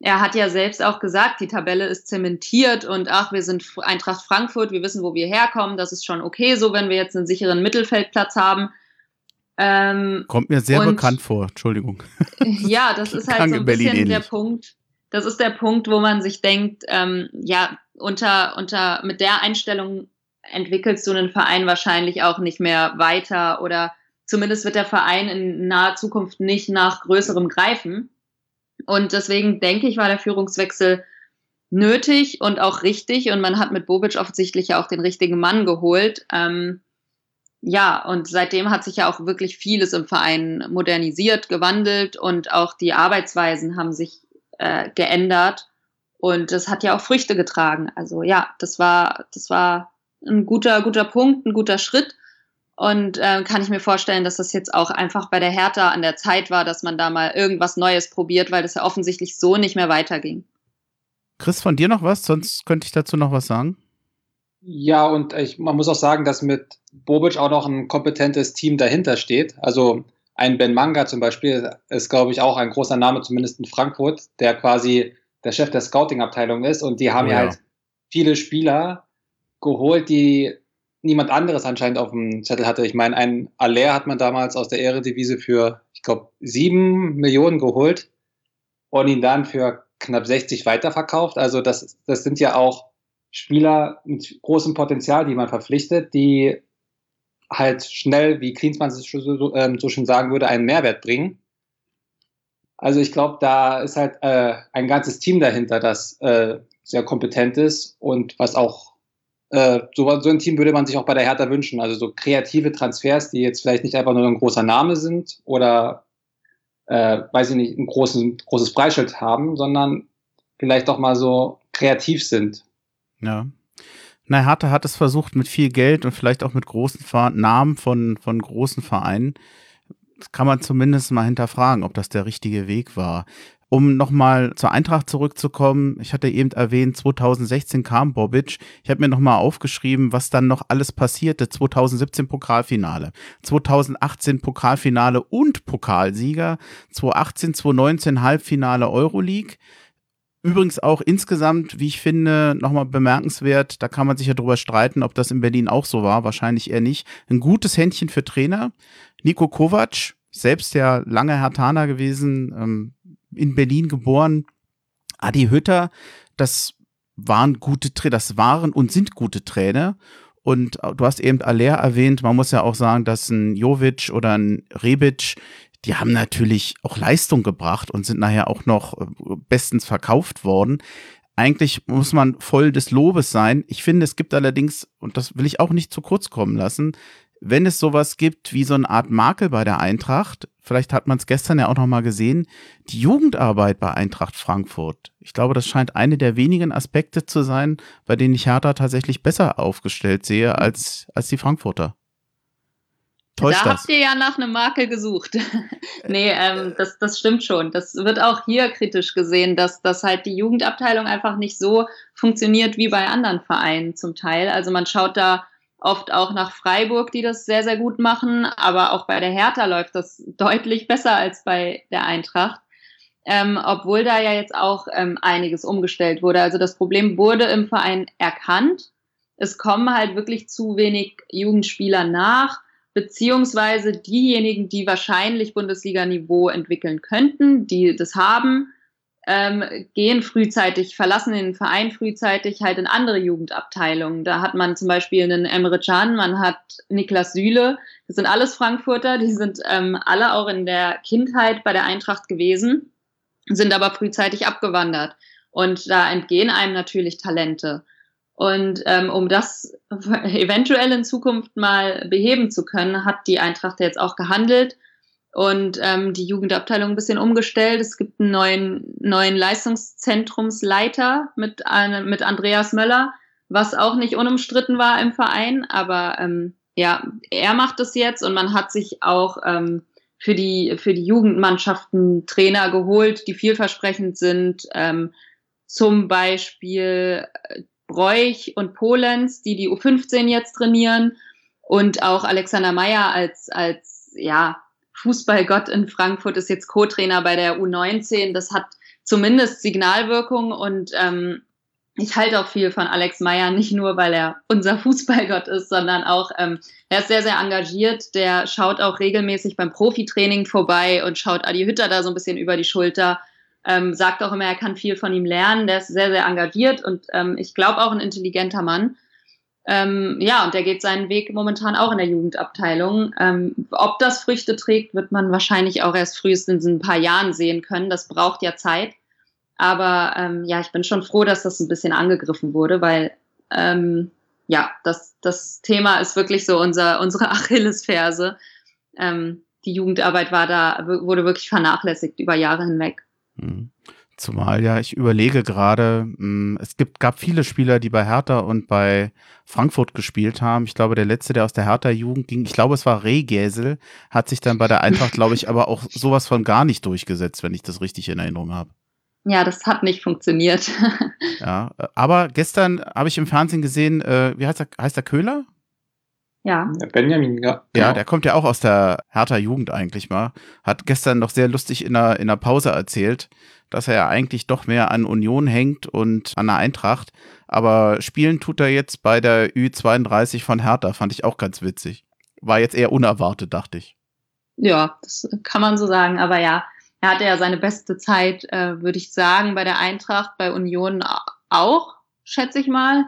er hat ja selbst auch gesagt, die Tabelle ist zementiert und ach, wir sind Eintracht Frankfurt, wir wissen, wo wir herkommen, das ist schon okay, so wenn wir jetzt einen sicheren Mittelfeldplatz haben. Ähm, Kommt mir sehr und, bekannt vor, Entschuldigung. <laughs> Ja, das ist halt so ein bisschen der Punkt. Das ist der Punkt, wo man sich denkt, ähm, ja, unter, unter, mit der Einstellung entwickelst du einen Verein wahrscheinlich auch nicht mehr weiter oder zumindest wird der Verein in naher Zukunft nicht nach größerem greifen. Und deswegen denke ich, war der Führungswechsel nötig und auch richtig. Und man hat mit Bobic offensichtlich ja auch den richtigen Mann geholt. Ähm, ja, und seitdem hat sich ja auch wirklich vieles im Verein modernisiert, gewandelt und auch die Arbeitsweisen haben sich äh, geändert. Und das hat ja auch Früchte getragen. Also ja, das war, das war ein guter, guter Punkt, ein guter Schritt. Und äh, kann ich mir vorstellen, dass das jetzt auch einfach bei der Hertha an der Zeit war, dass man da mal irgendwas Neues probiert, weil das ja offensichtlich so nicht mehr weiterging. Chris, von dir noch was? Sonst könnte ich dazu noch was sagen. Ja, und ich, man muss auch sagen, dass mit Bobic auch noch ein kompetentes Team dahinter steht. Also ein Ben Manga zum Beispiel ist, glaube ich, auch ein großer Name, zumindest in Frankfurt, der quasi der Chef der Scouting-Abteilung ist. Und die haben oh, ja halt viele Spieler geholt, die niemand anderes anscheinend auf dem Zettel hatte. Ich meine, ein Aller hat man damals aus der Ehredivise für, ich glaube, sieben Millionen geholt und ihn dann für knapp 60 weiterverkauft. Also das, das sind ja auch Spieler mit großem Potenzial, die man verpflichtet, die halt schnell, wie Klinsmann so, ähm, so schön sagen würde, einen Mehrwert bringen. Also ich glaube, da ist halt äh, ein ganzes Team dahinter, das äh, sehr kompetent ist und was auch äh, so, so ein Team würde man sich auch bei der Hertha wünschen. Also so kreative Transfers, die jetzt vielleicht nicht einfach nur ein großer Name sind oder, äh, weiß ich nicht, ein großes, großes Preisschild haben, sondern vielleicht auch mal so kreativ sind. Ja. Na, Hertha hat es versucht mit viel Geld und vielleicht auch mit großen Namen von, von großen Vereinen. Das kann man zumindest mal hinterfragen, ob das der richtige Weg war. Um nochmal zur Eintracht zurückzukommen, ich hatte eben erwähnt, 2016 kam Bobic. Ich habe mir nochmal aufgeschrieben, was dann noch alles passierte. 2017 Pokalfinale, 2018 Pokalfinale und Pokalsieger, 2018, 2019 Halbfinale Euroleague. Übrigens auch insgesamt, wie ich finde, nochmal bemerkenswert, da kann man sich ja drüber streiten, ob das in Berlin auch so war, wahrscheinlich eher nicht. Ein gutes Händchen für Trainer. Nico Kovac, selbst ja lange Hertaner gewesen, ähm, in Berlin geboren. Adi Hütter, das waren gute Trainer, das waren und sind gute Trainer. Und du hast eben Aller erwähnt, man muss ja auch sagen, dass ein Jovic oder ein Rebic, die haben natürlich auch Leistung gebracht und sind nachher auch noch äh, bestens verkauft worden. Eigentlich muss man voll des Lobes sein. Ich finde, es gibt allerdings, und das will ich auch nicht zu kurz kommen lassen, wenn es sowas gibt wie so eine Art Makel bei der Eintracht, vielleicht hat man es gestern ja auch noch mal gesehen, die Jugendarbeit bei Eintracht Frankfurt. Ich glaube, das scheint eine der wenigen Aspekte zu sein, bei denen ich Hertha tatsächlich besser aufgestellt sehe als, als die Frankfurter. Täuscht da das? habt ihr ja nach einem Makel gesucht. <laughs> nee, ähm, das, das stimmt schon. Das wird auch hier kritisch gesehen, dass, dass halt die Jugendabteilung einfach nicht so funktioniert wie bei anderen Vereinen zum Teil. Also man schaut da oft auch nach Freiburg, die das sehr, sehr gut machen. Aber auch bei der Hertha läuft das <laughs> deutlich besser als bei der Eintracht. Ähm, obwohl da ja jetzt auch ähm, einiges umgestellt wurde. Also das Problem wurde im Verein erkannt. Es kommen halt wirklich zu wenig Jugendspieler nach, beziehungsweise diejenigen, die wahrscheinlich Bundesliga-Niveau entwickeln könnten, die das haben, ähm, gehen frühzeitig, verlassen den Verein frühzeitig halt in andere Jugendabteilungen. Da hat man zum Beispiel einen Emre Can, man hat Niklas Süle, das sind alles Frankfurter, die sind ähm, alle auch in der Kindheit bei der Eintracht gewesen, sind aber frühzeitig abgewandert. Und da entgehen einem natürlich Talente. Und ähm, um das <laughs> eventuell in Zukunft mal beheben zu können, hat die Eintracht jetzt auch gehandelt und ähm, die Jugendabteilung ein bisschen umgestellt. Es gibt einen neuen, neuen Leistungszentrumsleiter mit, äh, mit Andreas Möller, was auch nicht unumstritten war im Verein. Aber ähm, ja, er macht es jetzt und man hat sich auch ähm, für, die, für die Jugendmannschaften Trainer geholt, die vielversprechend sind. Ähm, zum Beispiel äh, Bräuch und Polenz, die die U15 jetzt trainieren und auch Alexander Meyer als, als ja, Fußballgott in Frankfurt ist jetzt Co-Trainer bei der U19. Das hat zumindest Signalwirkung und ähm, ich halte auch viel von Alex Meyer, nicht nur, weil er unser <laughs> Fußballgott ist, sondern auch, ähm, er ist sehr, sehr engagiert. Der schaut auch regelmäßig beim Profitraining vorbei und schaut Adi Hütter da so ein bisschen über die Schulter. Ähm, sagt auch immer, er kann viel von ihm lernen. Der ist sehr, sehr engagiert und ähm, ich glaube auch ein intelligenter Mann. Ähm, ja, und der geht seinen Weg momentan auch in der Jugendabteilung. Ähm, ob das Früchte trägt, wird man wahrscheinlich auch erst frühestens in ein paar Jahren sehen können. Das braucht ja Zeit. Aber ähm, ja, ich bin schon froh, dass das ein bisschen angegriffen wurde, weil ähm, ja, das, das Thema ist wirklich so unser, unsere <laughs> Achillesferse. Ähm, die Jugendarbeit war da, wurde wirklich vernachlässigt über Jahre hinweg. Mhm. Zumal ja, ich überlege gerade, hm, es gibt, gab viele Spieler, die bei Hertha und bei Frankfurt gespielt haben. Ich glaube, der letzte, der aus der Hertha-Jugend ging, ich glaube, es war Rehgäsel, hat sich dann bei der Eintracht, glaube ich, aber auch sowas von gar nicht durchgesetzt, wenn ich das richtig in Erinnerung habe. Ja, das hat nicht funktioniert. <laughs> ja, aber gestern habe ich im Fernsehen gesehen, äh, wie heißt der, heißt der Köhler? Ja. Benjamin, ja. Ja, der kommt ja auch aus der Hertha Jugend eigentlich mal. Hat gestern noch sehr lustig in der, in der Pause erzählt, dass er ja eigentlich doch mehr an Union hängt und an der Eintracht. Aber spielen tut er jetzt bei der Ü32 von Hertha, fand ich auch ganz witzig. War jetzt eher unerwartet, dachte ich. Ja, das kann man so sagen. Aber ja, er hatte ja seine beste Zeit, äh, würde ich sagen, bei der Eintracht, bei Union auch, schätze ich mal.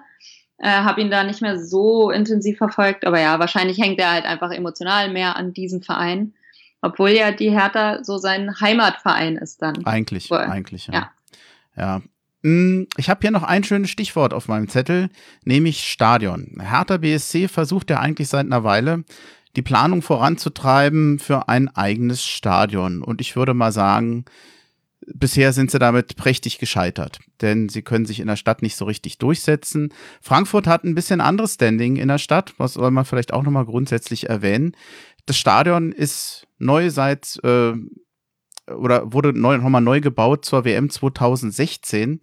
Äh, habe ihn da nicht mehr so intensiv verfolgt, aber ja, wahrscheinlich hängt er halt einfach emotional mehr an diesem Verein, obwohl ja die Hertha so sein Heimatverein ist dann. Eigentlich, Wohl. eigentlich, ja. Ja. ja. Hm, ich habe hier noch ein schönes Stichwort auf meinem Zettel, nämlich Stadion. Hertha BSC versucht ja eigentlich seit einer Weile, die Planung voranzutreiben für ein eigenes Stadion. Und ich würde mal sagen, bisher sind sie damit prächtig gescheitert, denn sie können sich in der Stadt nicht so richtig durchsetzen. Frankfurt hat ein bisschen anderes Standing in der Stadt, was soll man vielleicht auch nochmal grundsätzlich erwähnen. Das Stadion ist neu seit äh, oder wurde neu, nochmal neu gebaut zur WM 2016.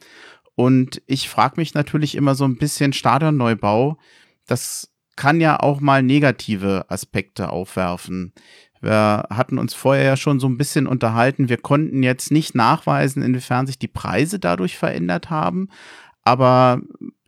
Und ich frage mich natürlich immer so ein bisschen Stadionneubau. Das kann ja auch mal negative Aspekte aufwerfen. Wir hatten uns vorher ja schon so ein bisschen unterhalten. Wir konnten jetzt nicht nachweisen, inwiefern sich die Preise dadurch verändert haben. Aber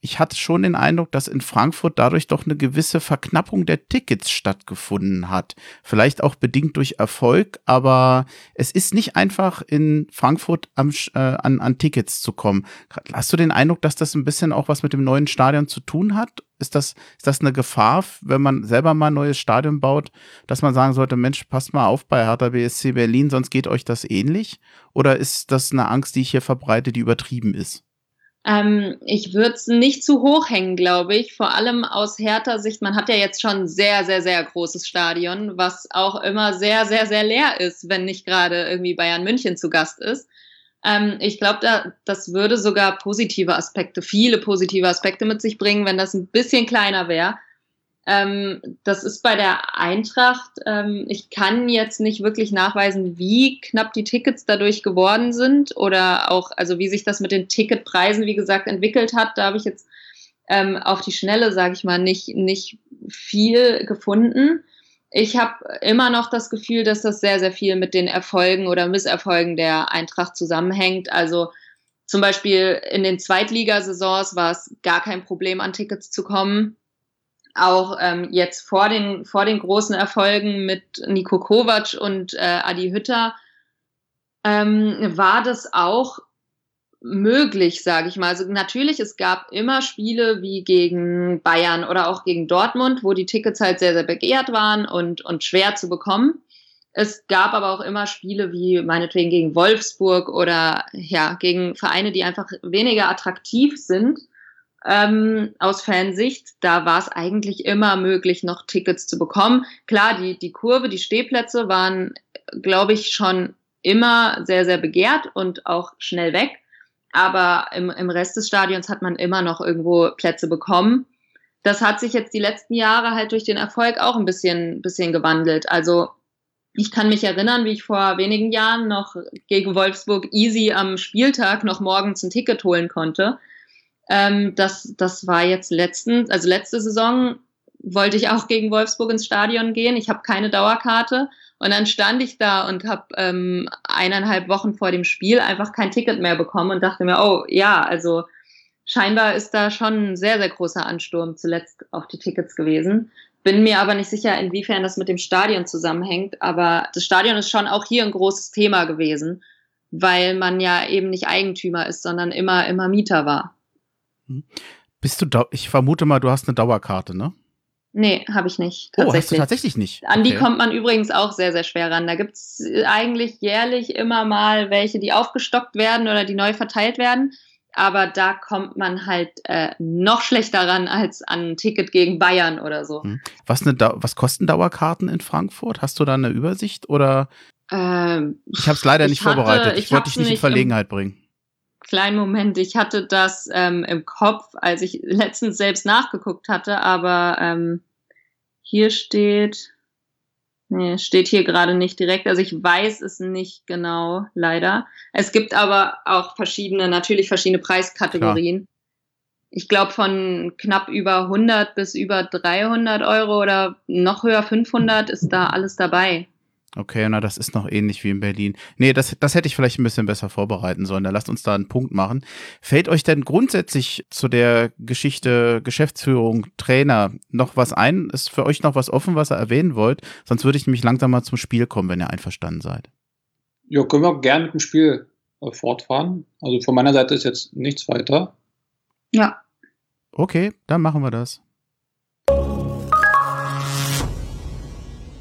ich hatte schon den Eindruck, dass in Frankfurt dadurch doch eine gewisse Verknappung der Tickets stattgefunden hat. Vielleicht auch bedingt durch Erfolg, aber es ist nicht einfach in Frankfurt am, äh, an, an Tickets zu kommen. Hast du den Eindruck, dass das ein bisschen auch was mit dem neuen Stadion zu tun hat? Ist das, ist das eine Gefahr, wenn man selber mal ein neues Stadion baut, dass man sagen sollte, Mensch, passt mal auf bei Hertha BSC Berlin, sonst geht euch das ähnlich? Oder ist das eine Angst, die ich hier verbreite, die übertrieben ist? Ähm, ich würde es nicht zu hoch hängen, glaube ich. Vor allem aus härter Sicht. Man hat ja jetzt schon ein sehr, sehr, sehr großes Stadion, was auch immer sehr, sehr, sehr leer ist, wenn nicht gerade irgendwie Bayern München zu Gast ist. Ähm, ich glaube, da, das würde sogar positive Aspekte, viele positive Aspekte mit sich bringen, wenn das ein bisschen kleiner wäre. Ähm, das ist bei der Eintracht. Ähm, ich kann jetzt nicht wirklich nachweisen, wie knapp die Tickets dadurch geworden sind oder auch, also wie sich das mit den Ticketpreisen, wie gesagt, entwickelt hat. Da habe ich jetzt ähm, auf die Schnelle, sage ich mal, nicht, nicht viel gefunden. Ich habe immer noch das Gefühl, dass das sehr, sehr viel mit den Erfolgen oder Misserfolgen der Eintracht zusammenhängt. Also zum Beispiel in den Zweitligasaisons war es gar kein Problem, an Tickets zu kommen auch ähm, jetzt vor den, vor den großen Erfolgen mit Nico Kovac und äh, Adi Hütter ähm, war das auch möglich, sage ich mal. Also natürlich, es gab immer Spiele wie gegen Bayern oder auch gegen Dortmund, wo die Tickets halt sehr, sehr begehrt waren und, und schwer zu bekommen. Es gab aber auch immer Spiele wie meinetwegen gegen Wolfsburg oder ja, gegen Vereine, die einfach weniger attraktiv sind ähm, aus Fansicht. Da war es eigentlich immer möglich, noch Tickets zu bekommen. Klar, die, die Kurve, die Stehplätze waren, glaube ich, schon immer sehr, sehr begehrt und auch schnell weg. Aber im, im Rest des Stadions hat man immer noch irgendwo Plätze bekommen. Das hat sich jetzt die letzten Jahre halt durch den Erfolg auch ein bisschen, bisschen gewandelt. Also ich kann mich erinnern, wie ich vor wenigen Jahren noch gegen Wolfsburg easy am Spieltag noch morgens ein Ticket holen konnte. Ähm, das, das war jetzt letztens, also letzte Saison wollte ich auch gegen Wolfsburg ins Stadion gehen. Ich habe keine Dauerkarte. Und dann stand ich da und habe ähm, eineinhalb Wochen vor dem Spiel einfach kein Ticket mehr bekommen und dachte mir, oh ja, also scheinbar ist da schon ein sehr, sehr großer Ansturm zuletzt auf die Tickets gewesen. Bin mir aber nicht sicher, inwiefern das mit dem Stadion zusammenhängt. Aber das Stadion ist schon auch hier ein großes Thema gewesen, weil man ja eben nicht Eigentümer ist, sondern immer, immer Mieter war. Hm. Bist du, ich vermute mal, du hast eine Dauerkarte, ne? Nee, habe ich nicht. Tatsächlich. Oh, hast du tatsächlich nicht? An die kommt man übrigens auch sehr, sehr schwer ran. Da gibt es eigentlich jährlich immer mal welche, die aufgestockt werden oder die neu verteilt werden aber da kommt man halt äh, noch schlechter ran als an ein Ticket gegen Bayern oder so. Hm. Was, eine was kosten Dauerkarten in Frankfurt? Hast du da eine Übersicht oder? Ähm, ich habe es leider nicht hatte, vorbereitet. Ich, ich wollte dich nicht in Verlegenheit bringen. Kleinen Moment, ich hatte das ähm, im Kopf, als ich letztens selbst nachgeguckt hatte, aber ähm, hier steht, Nee, steht hier gerade nicht direkt. Also ich weiß es nicht genau, leider. Es gibt aber auch verschiedene, natürlich verschiedene Preiskategorien. Klar. Ich glaube von knapp über 100 bis über 300 Euro oder noch höher 500 ist da alles dabei. Okay, na, das ist noch ähnlich wie in Berlin. Nee, das, das hätte ich vielleicht ein bisschen besser vorbereiten sollen. Da lasst uns da einen Punkt machen. Fällt euch denn grundsätzlich zu der Geschichte Geschäftsführung, Trainer noch was ein? Ist für euch noch was offen, was ihr erwähnen wollt? Sonst würde ich nämlich langsam mal zum Spiel kommen, wenn ihr einverstanden seid. Ja, können wir gerne mit dem Spiel äh, fortfahren. Also von meiner Seite ist jetzt nichts weiter. Ja. Okay, dann machen wir das.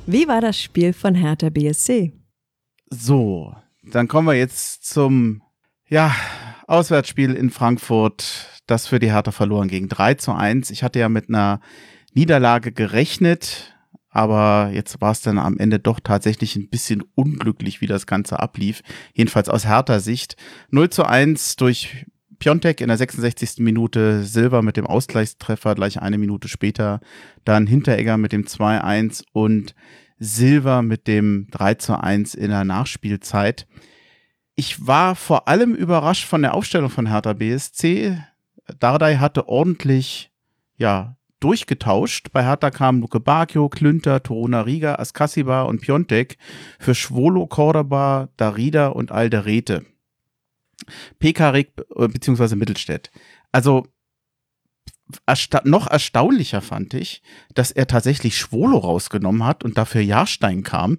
Wie war das Spiel von Hertha BSC? So, dann kommen wir jetzt zum ja, Auswärtsspiel in Frankfurt, das für die Hertha verloren ging. 3 zu 1. Ich hatte ja mit einer Niederlage gerechnet, aber jetzt war es dann am Ende doch tatsächlich ein bisschen unglücklich, wie das Ganze ablief. Jedenfalls aus Hertha Sicht. 0 zu 1 durch Piontek in der 66. Minute, Silva mit dem Ausgleichstreffer gleich eine Minute später, dann Hinteregger mit dem 2-1 und Silva mit dem 3 zu 1 in der Nachspielzeit. Ich war vor allem überrascht von der Aufstellung von Hertha BSC. Dardai hatte ordentlich, ja, durchgetauscht. Bei Hertha kamen Luke Bacchio, Klünter, Toruna Riga, Askasiba und Piontek für Schwolo, Cordoba, Darida und Alderete. Pekarik äh, bzw. Mittelstädt. Also ersta noch erstaunlicher fand ich, dass er tatsächlich Schwolo rausgenommen hat und dafür Jahrstein kam.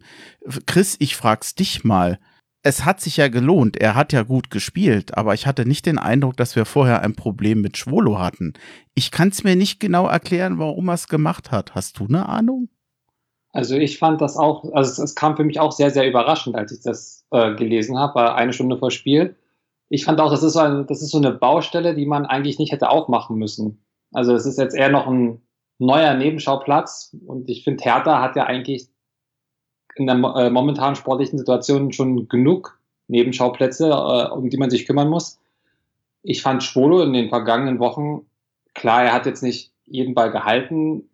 Chris, ich frag's dich mal. Es hat sich ja gelohnt, er hat ja gut gespielt, aber ich hatte nicht den Eindruck, dass wir vorher ein Problem mit Schwolo hatten. Ich kann es mir nicht genau erklären, warum er es gemacht hat. Hast du eine Ahnung? Also ich fand das auch, also es, kam für mich auch sehr, sehr überraschend, als ich das äh, gelesen habe, eine Stunde vor Spiel ich fand auch, das ist, so ein, das ist so eine Baustelle, die man eigentlich nicht hätte aufmachen müssen. Also es ist jetzt eher noch ein neuer Nebenschauplatz und ich finde, Hertha hat ja eigentlich in der äh, momentanen sportlichen Situation schon genug Nebenschauplätze, äh, um die man sich kümmern muss. Ich fand Schwolo in den vergangenen Wochen, klar, er hat jetzt nicht jeden Ball gehalten,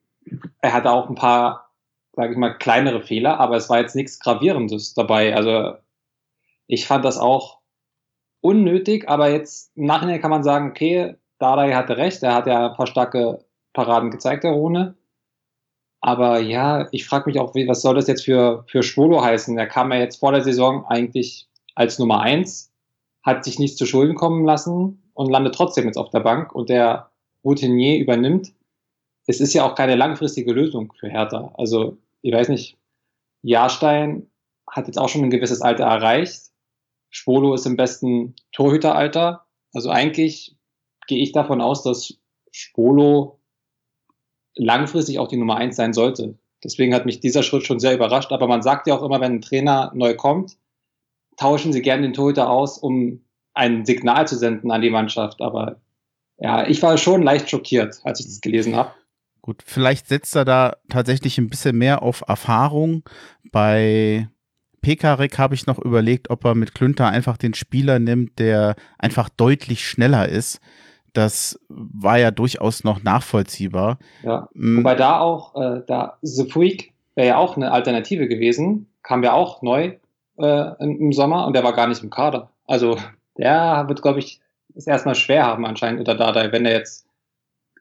er hatte auch ein paar, sage ich mal, kleinere Fehler, aber es war jetzt nichts Gravierendes dabei. Also ich fand das auch unnötig, aber jetzt im Nachhinein kann man sagen, okay, Dardai hatte recht, er hat ja ein paar starke Paraden gezeigt, der Rune. Aber ja, ich frage mich auch, was soll das jetzt für, für Schwolo heißen? Er kam ja jetzt vor der Saison eigentlich als Nummer eins, hat sich nichts zu Schulden kommen lassen und landet trotzdem jetzt auf der Bank und der Routinier übernimmt. Es ist ja auch keine langfristige Lösung für Hertha. Also, ich weiß nicht, Jahrstein hat jetzt auch schon ein gewisses Alter erreicht. Schwolo ist im besten Torhüteralter. Also eigentlich gehe ich davon aus, dass Schwolo langfristig auch die Nummer eins sein sollte. Deswegen hat mich dieser Schritt schon sehr überrascht. Aber man sagt ja auch immer, wenn ein Trainer neu kommt, tauschen sie gerne den Torhüter aus, um ein Signal zu senden an die Mannschaft. Aber Ja, ich war schon leicht schockiert, als ich das gelesen habe. Gut, vielleicht setzt er da tatsächlich ein bisschen mehr auf Erfahrung. Bei Pekarik habe ich noch überlegt, ob er mit Klünter einfach den Spieler nimmt, der einfach deutlich schneller ist. Das war ja durchaus noch nachvollziehbar. Ja, mm. wobei da auch, äh, da The Freak wäre ja auch eine Alternative gewesen, kam ja auch neu äh, im Sommer und der war gar nicht im Kader. Also der wird, glaube ich, es erstmal schwer haben anscheinend unter Dardai, wenn er jetzt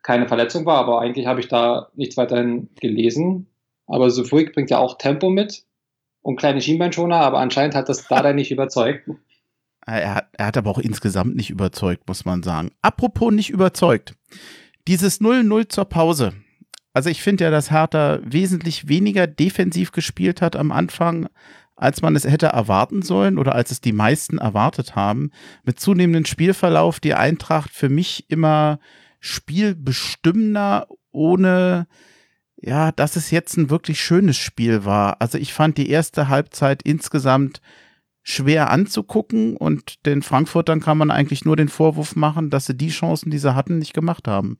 keine Verletzung war, aber eigentlich habe ich da nichts weiterhin gelesen. Aber Sufruik bringt ja auch Tempo mit und kleine Schienbeinschoner, aber anscheinend hat das Dardai nicht überzeugt. Er hat, er hat aber auch insgesamt nicht überzeugt, muss man sagen. Apropos nicht überzeugt. Dieses 0-0 zur Pause. Also ich finde ja, dass Hertha wesentlich weniger defensiv gespielt hat am Anfang, als man es hätte erwarten sollen oder als es die meisten erwartet haben. Mit zunehmendem Spielverlauf die Eintracht für mich immer spielbestimmender, ohne ja, dass es jetzt ein wirklich schönes Spiel war. Also ich fand die erste Halbzeit insgesamt schwer anzugucken und den Frankfurtern kann man eigentlich nur den Vorwurf machen, dass sie die Chancen, die sie hatten, nicht gemacht haben.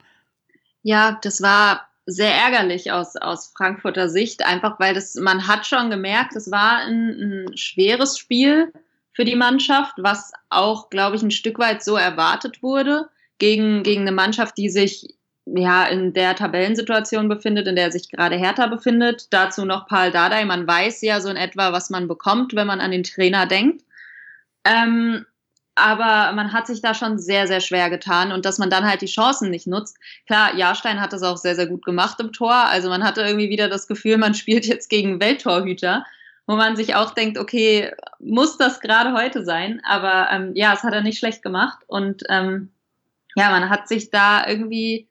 Ja, das war sehr ärgerlich aus, aus Frankfurter Sicht, einfach weil das, man hat schon gemerkt, es war ein, ein schweres Spiel für die Mannschaft, was auch, glaube ich, ein Stück weit so erwartet wurde gegen, gegen eine Mannschaft, die sich ja in der Tabellensituation befindet, in der sich gerade Hertha befindet. Dazu noch Paul Dardai. Man weiß ja so in etwa, was man bekommt, wenn man an den Trainer denkt. Ähm, aber man hat sich da schon sehr, sehr schwer getan und dass man dann halt die Chancen nicht nutzt. Klar, Jahrstein hat das auch sehr, sehr gut gemacht im Tor. Also man hatte irgendwie wieder das Gefühl, man spielt jetzt gegen Welttorhüter, wo man sich auch denkt, okay, muss das gerade heute sein? Aber ähm, ja, es hat er nicht schlecht gemacht und ähm, ja, man hat sich da irgendwie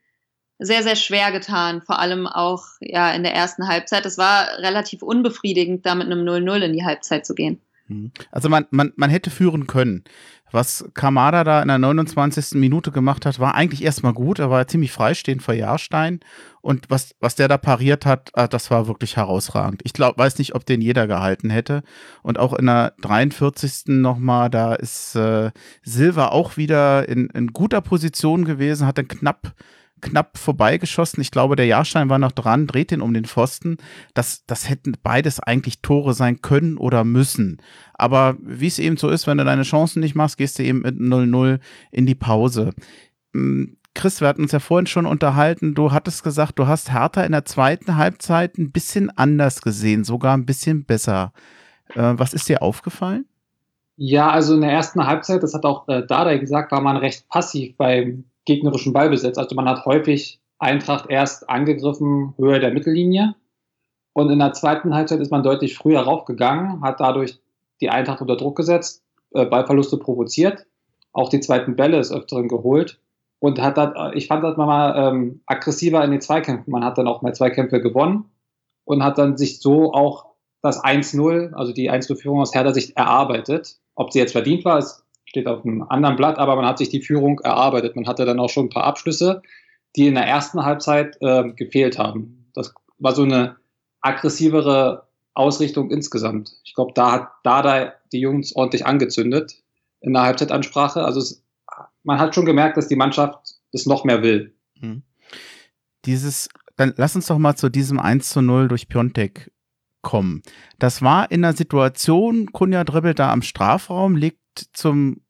sehr, sehr schwer getan, vor allem auch ja in der ersten Halbzeit. Es war relativ unbefriedigend, da mit einem 0-0 in die Halbzeit zu gehen. Mhm. Also man, man, man hätte führen können. Was Kamada da in der 29. Minute gemacht hat, war eigentlich erstmal gut. Er war ziemlich freistehend vor Jahrstein. Und was, was der da pariert hat, ah, das war wirklich herausragend. Ich glaube, weiß nicht, ob den jeder gehalten hätte. Und auch in der 43. nochmal, da ist äh, Silva auch wieder in, in guter Position gewesen, hat dann knapp knapp vorbeigeschossen. Ich glaube, der Jahrstein war noch dran, dreht den um den Pfosten. Das, das hätten beides eigentlich Tore sein können oder müssen. Aber wie es eben so ist, wenn du deine Chancen nicht machst, gehst du eben mit 0-0 in die Pause. Hm, Chris, wir hatten uns ja vorhin schon unterhalten. Du hattest gesagt, du hast Hertha in der zweiten Halbzeit ein bisschen anders gesehen, sogar ein bisschen besser. Äh, was ist dir aufgefallen? Ja, also in der ersten Halbzeit, das hat auch äh, Dardai gesagt, war man recht passiv beim gegnerischen Ballbesitz. Also man hat häufig Eintracht erst angegriffen, Höhe der Mittellinie. Und in der zweiten Halbzeit ist man deutlich früher raufgegangen, hat dadurch die Eintracht unter Druck gesetzt, äh, Ballverluste provoziert, auch die zweiten Bälle des Öfteren geholt und hat dann, ich fand das mal ähm, aggressiver in den Zweikämpfen. Man hat dann auch mehr Zweikämpfe gewonnen und hat dann sich so auch das 1-0, also die 1-0-Führung aus Herder Sicht erarbeitet. Ob sie jetzt verdient war, ist steht auf einem anderen Blatt, aber man hat sich die Führung erarbeitet. Man hatte dann auch schon ein paar Abschlüsse, die in der ersten Halbzeit äh, gefehlt haben. Das war so eine aggressivere Ausrichtung insgesamt. Ich glaube, da hat Dada die Jungs ordentlich angezündet in der Halbzeitansprache. Also es, man hat schon gemerkt, dass die Mannschaft es noch mehr will. Hm. Dieses, dann lass uns doch mal zu diesem 1 zu 0 durch Piontek kommen. Das war in der Situation, Kunja dribbelt da am Strafraum, legt zum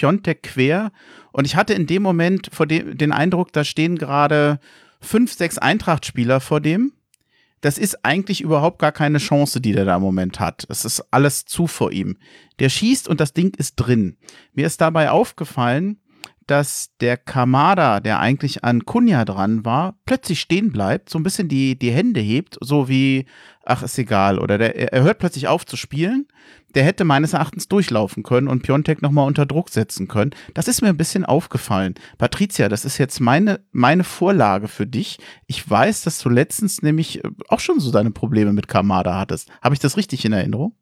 Piontek quer und ich hatte in dem Moment vor dem, den Eindruck, da stehen gerade fünf, sechs Eintracht-Spieler vor dem. Das ist eigentlich überhaupt gar keine Chance, die der da im Moment hat. Es ist alles zu vor ihm. Der schießt und das Ding ist drin. Mir ist dabei aufgefallen, dass der Kamada, der eigentlich an Kunja dran war, plötzlich stehen bleibt, so ein bisschen die, die Hände hebt, so wie, ach, ist egal. Oder der, er hört plötzlich auf zu spielen. Der hätte meines Erachtens durchlaufen können und Piontek nochmal unter Druck setzen können. Das ist mir ein bisschen aufgefallen. Patricia, das ist jetzt meine, meine Vorlage für dich. Ich weiß, dass du letztens nämlich äh, auch schon so deine Probleme mit Kamada hattest. Habe ich das richtig in Erinnerung?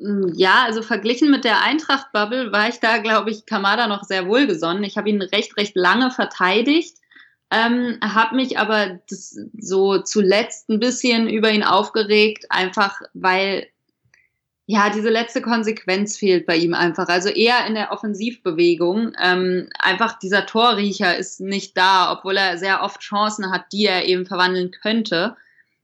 Mm, ja, also verglichen mit der Eintracht-Bubble war ich da, glaube ich, Kamada noch sehr wohlgesonnen. Ich habe ihn recht, recht lange verteidigt, ähm, habe mich aber das, so zuletzt ein bisschen über ihn aufgeregt, einfach weil ja, diese letzte Konsequenz fehlt bei ihm einfach. Also eher in der Offensivbewegung. Ähm, einfach dieser Torriecher ist nicht da, obwohl er sehr oft Chancen hat, die er eben verwandeln könnte.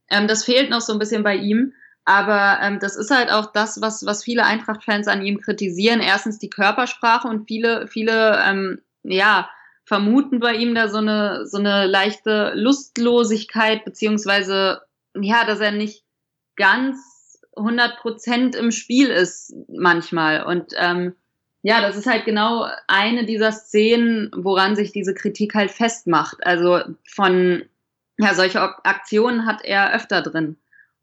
Ähm, das fehlt noch so ein bisschen bei ihm. Aber ähm, das ist halt auch das, was, was viele Eintracht-Fans an ihm kritisieren. Erstens die Körpersprache und viele, viele, ähm, ja, vermuten bei ihm da so eine, so eine leichte Lustlosigkeit, beziehungsweise, ja, dass er nicht ganz 100 Prozent im Spiel ist manchmal. Und ähm, ja, das ist halt genau eine dieser Szenen, woran sich diese Kritik halt festmacht. Also von, ja, solche Aktionen hat er öfter drin.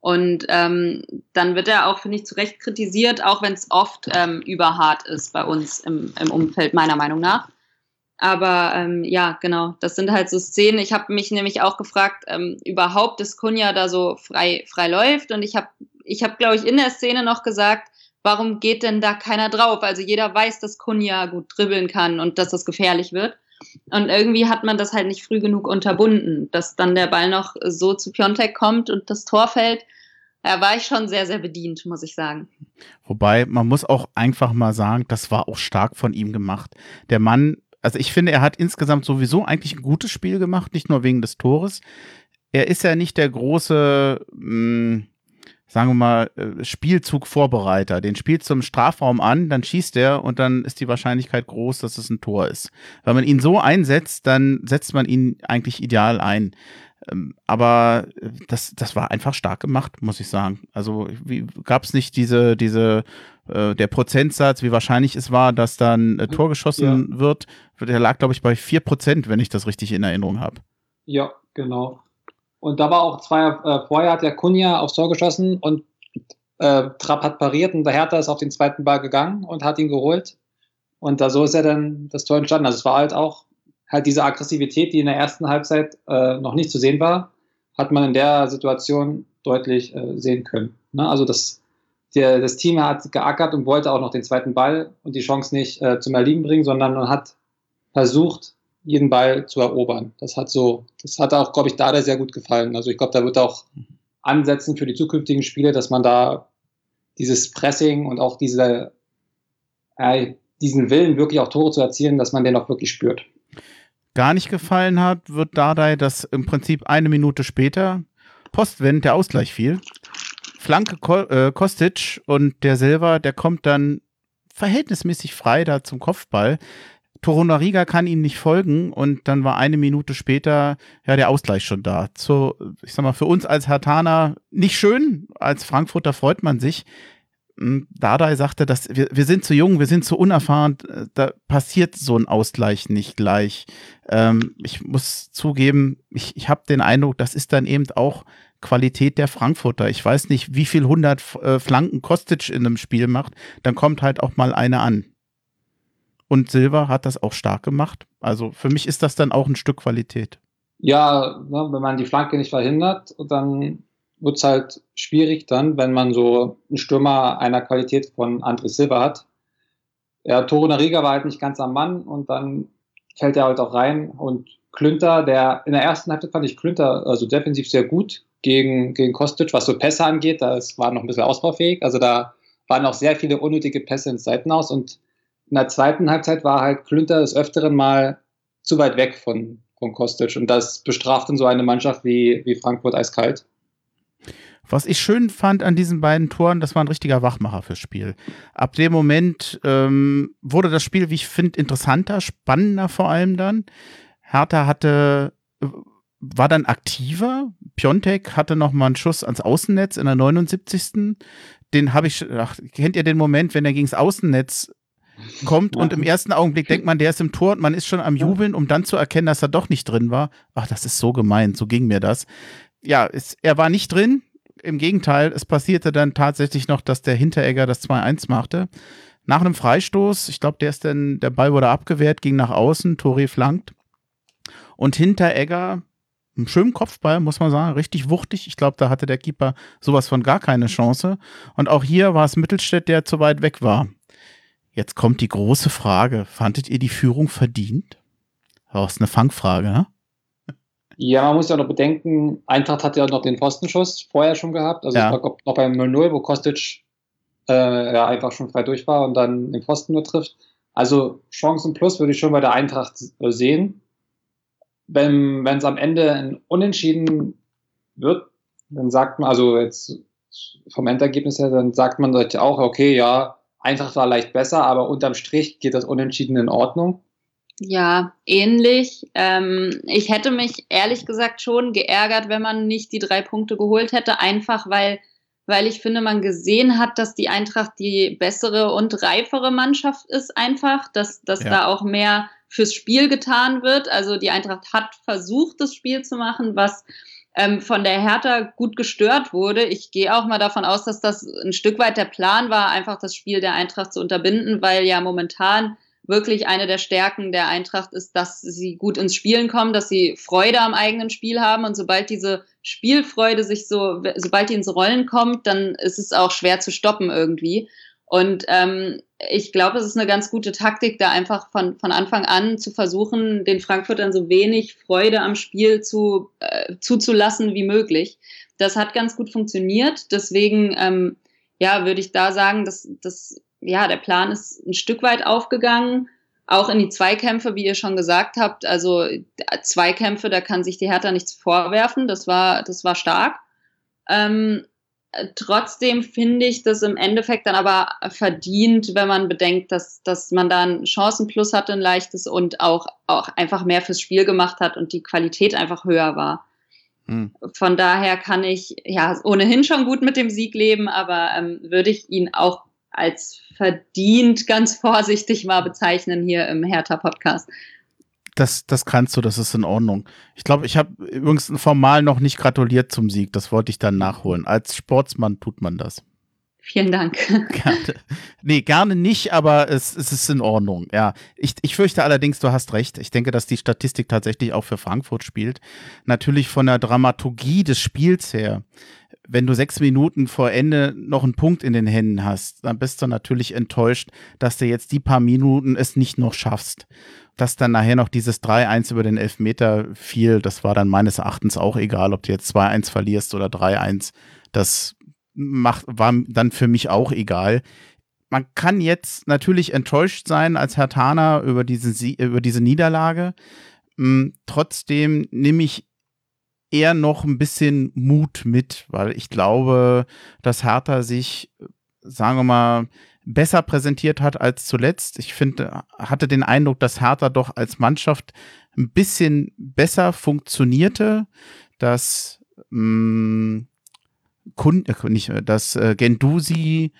Und ähm, dann wird er auch, finde ich, zu Recht kritisiert, auch wenn es oft ähm, überhart ist bei uns im, im Umfeld, meiner Meinung nach. Aber ähm, ja, genau, das sind halt so Szenen. Ich habe mich nämlich auch gefragt, ähm, überhaupt, dass Kunja da so frei, frei läuft. Und ich habe ich habe, glaube ich, in der Szene noch gesagt, warum geht denn da keiner drauf? Also jeder weiß, dass Kunja gut dribbeln kann und dass das gefährlich wird. Und irgendwie hat man das halt nicht früh genug unterbunden, dass dann der Ball noch so zu Piontek kommt und das Tor fällt. Da war ich schon sehr, sehr bedient, muss ich sagen. Wobei, man muss auch einfach mal sagen, das war auch stark von ihm gemacht. Der Mann, also ich finde, er hat insgesamt sowieso eigentlich ein gutes Spiel gemacht, nicht nur wegen des Tores. Er ist ja nicht der große, mh, hm, sagen wir mal, äh, Spielzugvorbereiter. Den spielt zum Strafraum an, dann schießt er und dann ist die Wahrscheinlichkeit groß, dass es ein Tor ist. Wenn man ihn so einsetzt, dann setzt man ihn eigentlich ideal ein. Ähm, aber äh, das, das war einfach stark gemacht, muss ich sagen. Also gab es nicht diese, diese, äh, der Prozentsatz, wie wahrscheinlich es war, dass dann äh, Tor geschossen ja. wird. Der lag, glaube ich, bei 4 Prozent, wenn ich das richtig in Erinnerung habe. Ja, genau. Und da war auch zwei äh, vorher hat der Kunja aufs Tor geschossen und äh, Trapp hat pariert und der Hertha ist auf den zweiten Ball gegangen und hat ihn geholt. Und da so ist ja dann das Tor entstanden. Also es war halt auch halt diese Aggressivität, die in der ersten Halbzeit äh, noch nicht zu sehen war, hat man in der Situation deutlich äh, sehen können. Ne? Also das, der, das Team hat geackert und wollte auch noch den zweiten Ball und die Chance nicht äh, zum Erliegen bringen, sondern man hat versucht, jeden Ball zu erobern. Das hat so, das hat auch, glaube ich, da sehr gut gefallen. Also ich glaube, da wird auch ansetzen für die zukünftigen Spiele, dass man da dieses Pressing und auch diese, äh, diesen Willen, wirklich auch Tore zu erzielen, dass man den auch wirklich spürt. Gar nicht gefallen hat, wird Dardai, dass im Prinzip eine Minute später postwend der Ausgleich fiel. Flanke Ko äh, Kostic und der Silva, der kommt dann verhältnismäßig frei da zum Kopfball. Torunariga kann ihm nicht folgen und dann war eine Minute später ja der Ausgleich schon da. So, ich sag mal, für uns als Hartaner nicht schön, als Frankfurter freut man sich. Hm, Dardai sagte, dass wir, wir sind zu jung, wir sind zu unerfahren, da passiert so ein Ausgleich nicht gleich. Ähm, ich muss zugeben, ich, ich habe den Eindruck, das ist dann eben auch Qualität der Frankfurter. Ich weiß nicht, wie viel hundert äh, Flanken Kostic in einem Spiel macht, dann kommt halt auch mal eine an. Und Silva hat das auch stark gemacht. Also für mich ist das dann auch ein Stück Qualität. Ja, ne, wenn man die Flanke nicht verhindert, dann wird es halt schwierig dann, wenn man so einen Stürmer einer Qualität von André Silva hat. Ja, Toro Nariga war halt nicht ganz am Mann und dann fällt er halt auch rein und Klünter, der in der ersten Halbzeit fand ich Klünter also defensiv sehr gut gegen, gegen Kostic, was so Pässe angeht, das war noch ein bisschen ausbaufähig. Also da waren auch sehr viele unnötige Pässe ins Seitenhaus und in der zweiten Halbzeit war halt Klünter des Öfteren mal zu weit weg von, von Kostic. Und das bestraft dann so eine Mannschaft wie, wie Frankfurt eiskalt. Was ich schön fand an diesen beiden Toren, das war ein richtiger Wachmacher fürs Spiel. Ab dem Moment ähm, wurde das Spiel, wie ich finde, interessanter, spannender vor allem dann. Hertha hatte, war dann aktiver. Piontek hatte noch mal einen Schuss ans Außennetz in der 79. Den habe ich, ach, kennt ihr den Moment, wenn er gegen das Außennetz kommt und im ersten Augenblick denkt man, der ist im Tor und man ist schon am Jubeln, um dann zu erkennen, dass er doch nicht drin war. Ach, das ist so gemein, so ging mir das. Ja, es, er war nicht drin. Im Gegenteil, es passierte dann tatsächlich noch, dass der Hinteregger das 2-1 machte. Nach einem Freistoß, ich glaube, der ist dann, der Ball wurde abgewehrt, ging nach außen, Tori flankt. Und Hinteregger, einen schönen Kopfball, muss man sagen, richtig wuchtig. Ich glaube, da hatte der Keeper sowas von gar keine Chance. Und auch hier war es Mittelstädt, der zu weit weg war. Jetzt kommt die große Frage. Fandet ihr die Führung verdient? Das ist eine Fangfrage, ne? Ja, man muss ja noch bedenken, Eintracht hat ja noch den Pfostenschuss vorher schon gehabt. Also ja. noch beim 0-0, wo Kostic äh, ja, einfach schon frei durch war und dann den Pfosten nur trifft. Also Chancen plus würde ich schon bei der Eintracht äh, sehen. Wenn es am Ende ein Unentschieden wird, dann sagt man, also jetzt vom Endergebnis her, dann sagt man auch, okay, ja, Eintracht war leicht besser, aber unterm Strich geht das Unentschieden in Ordnung. Ja, ähnlich. Ähm, ich hätte mich ehrlich gesagt schon geärgert, wenn man nicht die drei Punkte geholt hätte, einfach weil, weil ich finde, man gesehen hat, dass die Eintracht die bessere und reifere Mannschaft ist, einfach, dass, dass ja. da auch mehr fürs Spiel getan wird. Also die Eintracht hat versucht, das Spiel zu machen, was ähm, von der Hertha gut gestört wurde. Ich gehe auch mal davon aus, dass das ein Stück weit der Plan war, einfach das Spiel der Eintracht zu unterbinden, weil ja momentan wirklich eine der Stärken der Eintracht ist, dass sie gut ins Spielen kommen, dass sie Freude am eigenen Spiel haben und sobald diese Spielfreude sich so, sobald die ins Rollen kommt, dann ist es auch schwer zu stoppen irgendwie. Und ähm, ich glaube, es ist eine ganz gute Taktik, da einfach von, von Anfang an zu versuchen, den Frankfurtern so wenig Freude am Spiel zu, äh, zuzulassen wie möglich. Das hat ganz gut funktioniert. Deswegen, ähm, ja, würde ich da sagen, dass, dass ja, der Plan ist ein Stück weit aufgegangen, auch in die Zweikämpfe, wie ihr schon gesagt habt. Also Zweikämpfe, da kann sich die Hertha nichts vorwerfen. Das war, das war stark. Ähm, trotzdem finde ich das im Endeffekt dann aber verdient, wenn man bedenkt, dass, dass man da einen Chancenplus hatte, ein leichtes und auch, auch einfach mehr fürs Spiel gemacht hat und die Qualität einfach höher war. Hm. Von daher kann ich ja ohnehin schon gut mit dem Sieg leben, aber ähm, würde ich ihn auch als verdient ganz <laughs> vorsichtig mal bezeichnen hier im Hertha-Podcast. Das, das kannst du, das ist in Ordnung. Ich glaube, ich habe übrigens formal noch nicht gratuliert zum Sieg. Das wollte ich dann nachholen. Als Sportsmann tut man das. Vielen Dank. <laughs> Gerne. Nee, gerne nicht, aber es, es ist in Ordnung. Ja, ich, ich fürchte allerdings, du hast recht. Ich denke, dass die Statistik tatsächlich auch für Frankfurt spielt. Natürlich von der Dramaturgie des Spiels her wenn du sechs Minuten vor Ende noch einen Punkt in den Händen hast, dann bist du natürlich enttäuscht, dass du jetzt die paar Minuten es nicht noch schaffst. Dass dann nachher noch dieses 3-1 über den Elfmeter fiel, das war dann meines Erachtens auch egal, ob du jetzt 2-1 verlierst oder 3-1. Das macht, war dann für mich auch egal. Man kann jetzt natürlich enttäuscht sein als Herr Tana über diese, über diese Niederlage. Hm, trotzdem nehme ich eher noch ein bisschen Mut mit, weil ich glaube, dass Hertha sich, sagen wir mal, besser präsentiert hat als zuletzt. Ich finde, hatte den Eindruck, dass Hertha doch als Mannschaft ein bisschen besser funktionierte, dass mh, mm, Kun äh, nicht, dass äh, Gendusi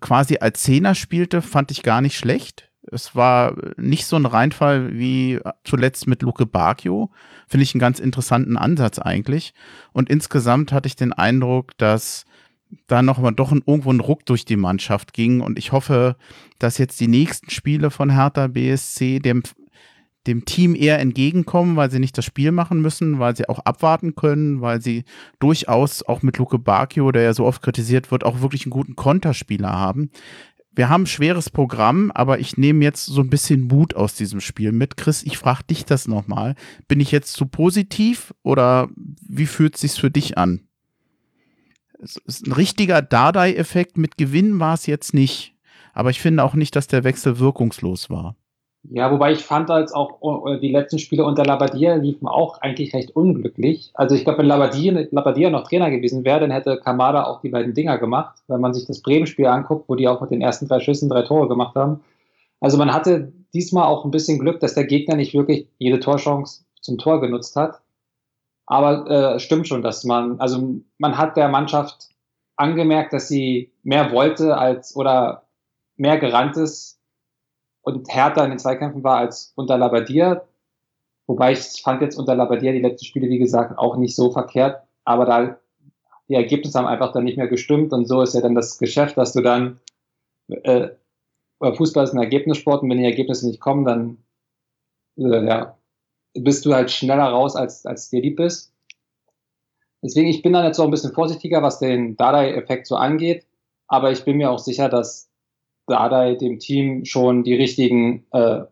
quasi als Zehner spielte, fand ich gar nicht schlecht. Es war nicht so ein Reinfall wie zuletzt mit Luke Bacchio. Finde ich einen ganz interessanten Ansatz eigentlich. Und insgesamt hatte ich den Eindruck, dass da noch mal doch ein, irgendwo ein Ruck durch die Mannschaft ging. Und ich hoffe, dass jetzt die nächsten Spiele von Hertha BSC dem, dem Team eher entgegenkommen, weil sie nicht das Spiel machen müssen, weil sie auch abwarten können, weil sie durchaus auch mit Luke Bacchio, der ja so oft kritisiert wird, auch wirklich einen guten Konterspieler haben wir haben ein schweres Programm, aber ich nehme jetzt so ein bisschen Mut aus diesem Spiel mit. Chris, ich frage dich das nochmal. Bin ich jetzt zu positiv oder wie fühlt es sich für dich an? Es ist ein richtiger Dardai-Effekt. Mit Gewinn war es jetzt nicht. Aber ich finde auch nicht, dass der Wechsel wirkungslos war. Ja, wobei ich fand als auch äh, die letzten Spiele unter Labadia liefen auch eigentlich recht unglücklich. Also ich glaube, wenn Labadia, Labadia noch Trainer gewesen wäre, dann hätte Kamada auch die beiden Dinger gemacht. Wenn man sich das Bremen-Spiel anguckt, wo die auch mit den ersten drei Schüssen drei Tore gemacht haben. Also man hatte diesmal auch ein bisschen Glück, dass der Gegner nicht wirklich jede Torchance zum Tor genutzt hat. Aber äh, stimmt schon, dass man, also man hat der Mannschaft angemerkt, dass sie mehr wollte als oder mehr gerannt ist und härter in den Zweikämpfen war als unter Labadia. Wobei ich fand jetzt unter Labadia die letzten Spiele, wie gesagt, auch nicht so verkehrt. Aber da die Ergebnisse haben einfach dann nicht mehr gestimmt und so ist ja dann das Geschäft, dass du dann äh, Fußball ist ein Ergebnissport und wenn die Ergebnisse nicht kommen, dann äh, ja, bist du halt schneller raus, als, als dir lieb ist. Deswegen, ich bin dann jetzt auch ein bisschen vorsichtiger, was den Dardai-Effekt so angeht, aber ich bin mir auch sicher, dass Dardai dem Team schon die richtigen äh,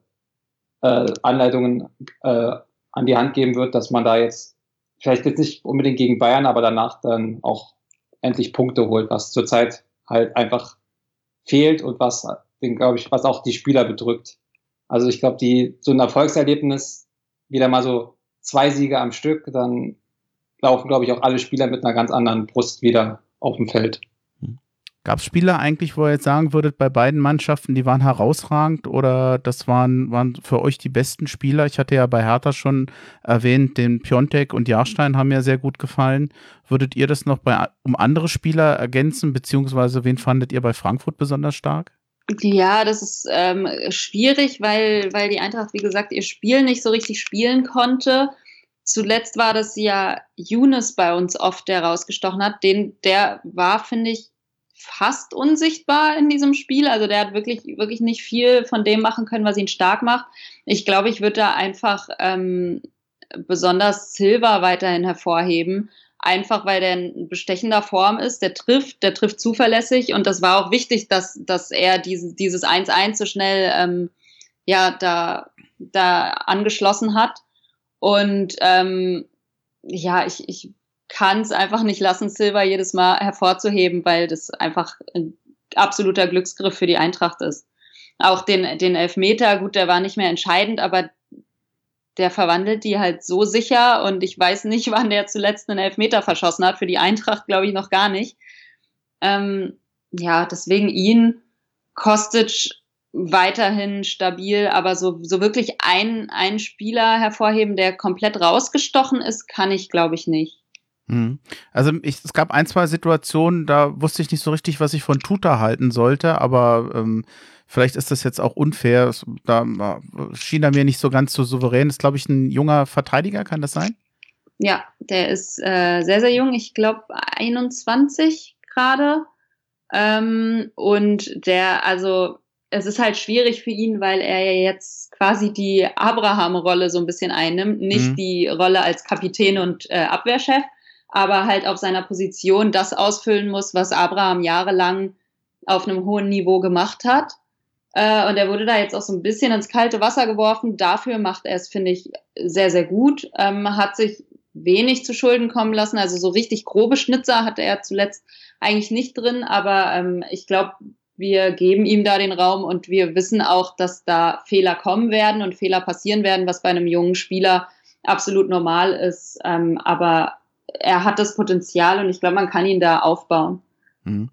äh, Anleitungen äh, an die Hand geben wird, dass man da jetzt vielleicht jetzt nicht unbedingt gegen Bayern, aber danach dann auch endlich Punkte holt, was zurzeit halt einfach fehlt und was, glaube ich, was auch die Spieler bedrückt. Also ich glaube, die so ein Erfolgserlebnis, wieder mal so zwei Siege am Stück, dann laufen, glaube ich, auch alle Spieler mit einer ganz anderen Brust wieder auf dem Feld. Gab es Spieler eigentlich, wo ihr jetzt sagen würdet, bei beiden Mannschaften, die waren herausragend oder das waren, waren für euch die besten Spieler? Ich hatte ja bei Hertha schon erwähnt, den Piontek und Jahrstein haben mir sehr gut gefallen. Würdet ihr das noch bei, um andere Spieler ergänzen, beziehungsweise wen fandet ihr bei Frankfurt besonders stark? Ja, das ist ähm, schwierig, weil, weil die Eintracht, wie gesagt, ihr Spiel nicht so richtig spielen konnte. Zuletzt war das ja Younes bei uns oft, der rausgestochen hat. Den, der war, finde ich, fast unsichtbar in diesem Spiel. Also der hat wirklich, wirklich nicht viel von dem machen können, was ihn stark macht. Ich glaube, ich würde da einfach ähm, besonders Silva weiterhin hervorheben. Einfach weil der in bestechender Form ist, der trifft, der trifft zuverlässig und das war auch wichtig, dass, dass er diese, dieses 1-1 so schnell ähm, ja, da, da angeschlossen hat. Und ähm, ja, ich, ich kann es einfach nicht lassen, Silva jedes Mal hervorzuheben, weil das einfach ein absoluter Glücksgriff für die Eintracht ist. Auch den, den Elfmeter, gut, der war nicht mehr entscheidend, aber der verwandelt die halt so sicher und ich weiß nicht, <laughs> wann der zuletzt einen Elfmeter verschossen hat. Für die Eintracht glaube ich noch gar nicht. Ähm, ja, deswegen ihn, Kostic weiterhin stabil, aber so, so wirklich ein, ein Spieler hervorheben, der komplett rausgestochen ist, kann ich glaube ich nicht. Hm. Also ich, es gab ein, zwei Situationen, da wusste ich nicht so richtig, was ich von Tuta halten sollte, aber ähm, vielleicht ist das jetzt auch unfair. Da schien er mir nicht so ganz so souverän. Ist, glaube ich, ein junger Verteidiger, kann das sein? Ja, der ist äh, sehr, sehr jung. Ich glaube 21 gerade. Ähm, und der, also es ist halt schwierig für ihn, weil er ja jetzt quasi die Abraham-Rolle so ein bisschen einnimmt, nicht mhm. die Rolle als Kapitän und äh, Abwehrchef aber halt auf seiner Position das ausfüllen muss, was Abraham jahrelang auf einem hohen Niveau gemacht hat. Äh, und er wurde da jetzt auch so ein bisschen ins kalte Wasser geworfen. Dafür macht er es, finde ich, sehr, sehr gut. Ähm, hat sich wenig zu Schulden kommen lassen. Also so richtig grobe Schnitzer hatte er zuletzt eigentlich nicht drin. Aber ähm, ich glaube, wir geben ihm da den Raum und wir wissen auch, dass da Fehler kommen werden und Fehler passieren werden, was bei einem jungen Spieler absolut normal ist. Ähm, aber er hat das Potenzial und ich glaube, man kann ihn da aufbauen. Mhm.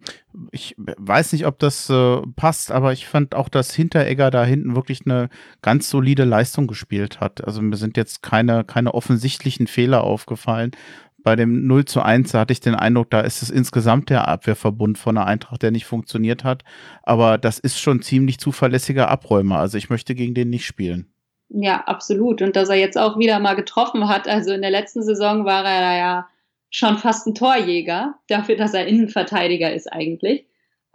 Ich weiß nicht, ob das äh, passt, aber ich fand auch, dass Hinteregger da hinten wirklich eine ganz solide Leistung gespielt hat. Also mir sind jetzt keine, keine offensichtlichen Fehler aufgefallen. Bei dem 0 zu 1 hatte ich den Eindruck, da ist es insgesamt der Abwehrverbund von der Eintracht, der nicht funktioniert hat. Aber das ist schon ziemlich zuverlässiger Abräumer. Also ich möchte gegen den nicht spielen. Ja, absolut. Und dass er jetzt auch wieder mal getroffen hat. Also in der letzten Saison war er ja schon fast ein Torjäger, <laughs> dafür, dass er Innenverteidiger ist eigentlich.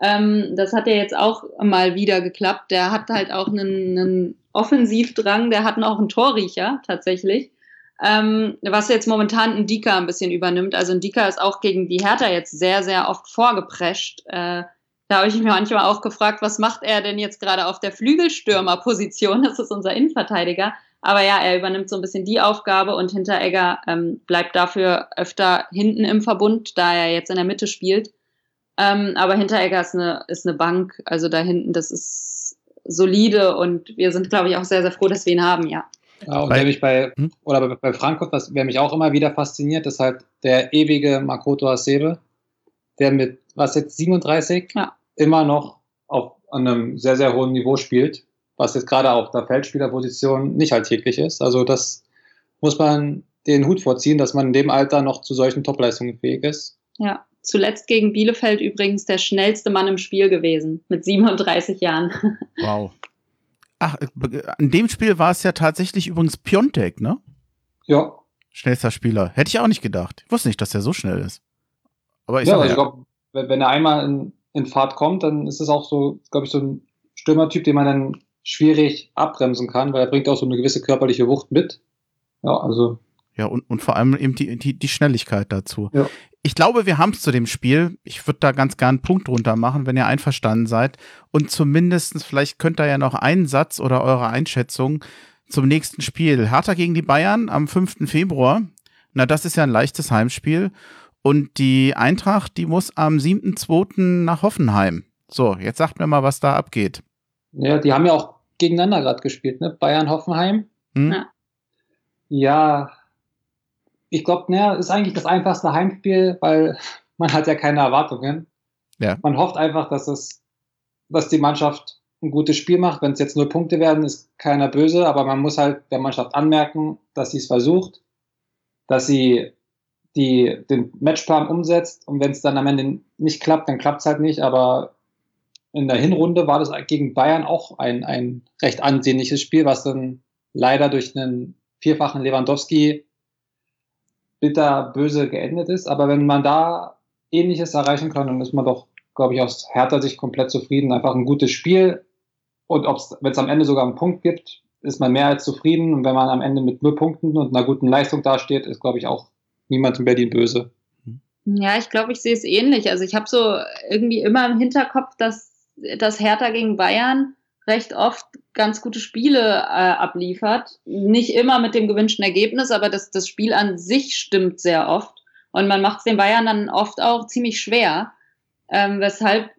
Ähm, das hat ja jetzt auch mal wieder geklappt. Der hat halt auch einen, einen Offensivdrang, der hat noch einen Torriecher tatsächlich. Ähm, was jetzt momentan ein Dika ein bisschen übernimmt. Also ein Dika ist auch gegen die Hertha jetzt sehr, sehr oft vorgeprescht. Äh, da habe ich mich manchmal auch gefragt, was macht er denn jetzt gerade auf der Flügelstürmerposition? Das ist unser Innenverteidiger. Aber ja, er übernimmt so ein bisschen die Aufgabe und Hinteregger ähm, bleibt dafür öfter hinten im Verbund, da er jetzt in der Mitte spielt. Ähm, aber Hinteregger ist eine, ist eine Bank, also da hinten, das ist solide und wir sind, glaube ich, auch sehr, sehr froh, dass wir ihn haben, ja. Ja, und bei, der mich bei, hm? oder bei, bei Frankfurt, was wer mich auch immer wieder fasziniert, ist halt der ewige Makoto Hasebe, der mit, was jetzt, 37, ja. Immer noch auf einem sehr, sehr hohen Niveau spielt was jetzt gerade auf der Feldspielerposition nicht alltäglich ist. Also das muss man den Hut vorziehen, dass man in dem Alter noch zu solchen Topleistungen fähig ist. Ja, zuletzt gegen Bielefeld übrigens der schnellste Mann im Spiel gewesen, mit 37 Jahren. <laughs> Wow. Ach, in dem Spiel war es ja tatsächlich übrigens Piontek, ne? Ja. Schnellster Spieler. Hätte ich auch nicht gedacht. Ich wusste nicht, dass er so schnell ist. Aber ich ja, also ich glaube, wenn er einmal in, in Fahrt kommt, dann ist es auch so, glaube ich, so ein Stürmertyp, den man dann schwierig abbremsen kann, weil er bringt auch so eine gewisse körperliche Wucht mit. Ja, also. Ja, und, und vor allem eben die, die, die Schnelligkeit dazu. Ja. Ich glaube, wir haben es zu dem Spiel. Ich würde da ganz gern einen Punkt drunter machen, wenn ihr einverstanden seid. Und zumindest, vielleicht könnt ihr ja noch einen Satz oder eure Einschätzung zum nächsten Spiel. Hertha gegen die Bayern am 5. Februar. Na, das ist ja ein leichtes Heimspiel. Und die Eintracht, die muss am 7.2. nach Hoffenheim. So, jetzt sagt mir mal, was da abgeht. Ja, die haben ja auch gegeneinander gerade gespielt, ne? Bayern, Hoffenheim. Hm? Ja. Ja, ich glaube, naja, ist eigentlich das einfachste Heimspiel, weil <laughs> man hat ja keine Erwartungen. Ja. Man hofft einfach, dass es, dass die Mannschaft ein gutes Spiel macht. Wenn es jetzt nur Punkte werden, ist keiner böse, aber man muss halt der Mannschaft anmerken, dass sie es versucht, dass sie die, den Matchplan umsetzt und wenn es dann am Ende nicht klappt, dann klappt es halt nicht, aber in der Hinrunde war das gegen Bayern auch ein, ein recht ansehnliches Spiel, was dann leider durch einen vierfachen Lewandowski bitter böse geendet ist. Aber wenn man da Ähnliches erreichen kann, dann ist man doch, glaube ich, aus Hertha sich komplett zufrieden. Einfach ein gutes Spiel. Und wenn es am Ende sogar einen Punkt gibt, ist man mehr als zufrieden. Und wenn man am Ende mit null Punkten und einer guten Leistung dasteht, ist, glaube ich, auch niemand in Berlin böse. Ja, ich glaube, ich sehe es ähnlich. Also ich habe so irgendwie immer im Hinterkopf, dass dass Hertha gegen Bayern recht oft ganz gute Spiele äh, abliefert. Nicht immer mit dem gewünschten Ergebnis, aber das, das Spiel an sich stimmt sehr oft. Und man macht es den Bayern dann oft auch ziemlich schwer. Ähm, weshalb,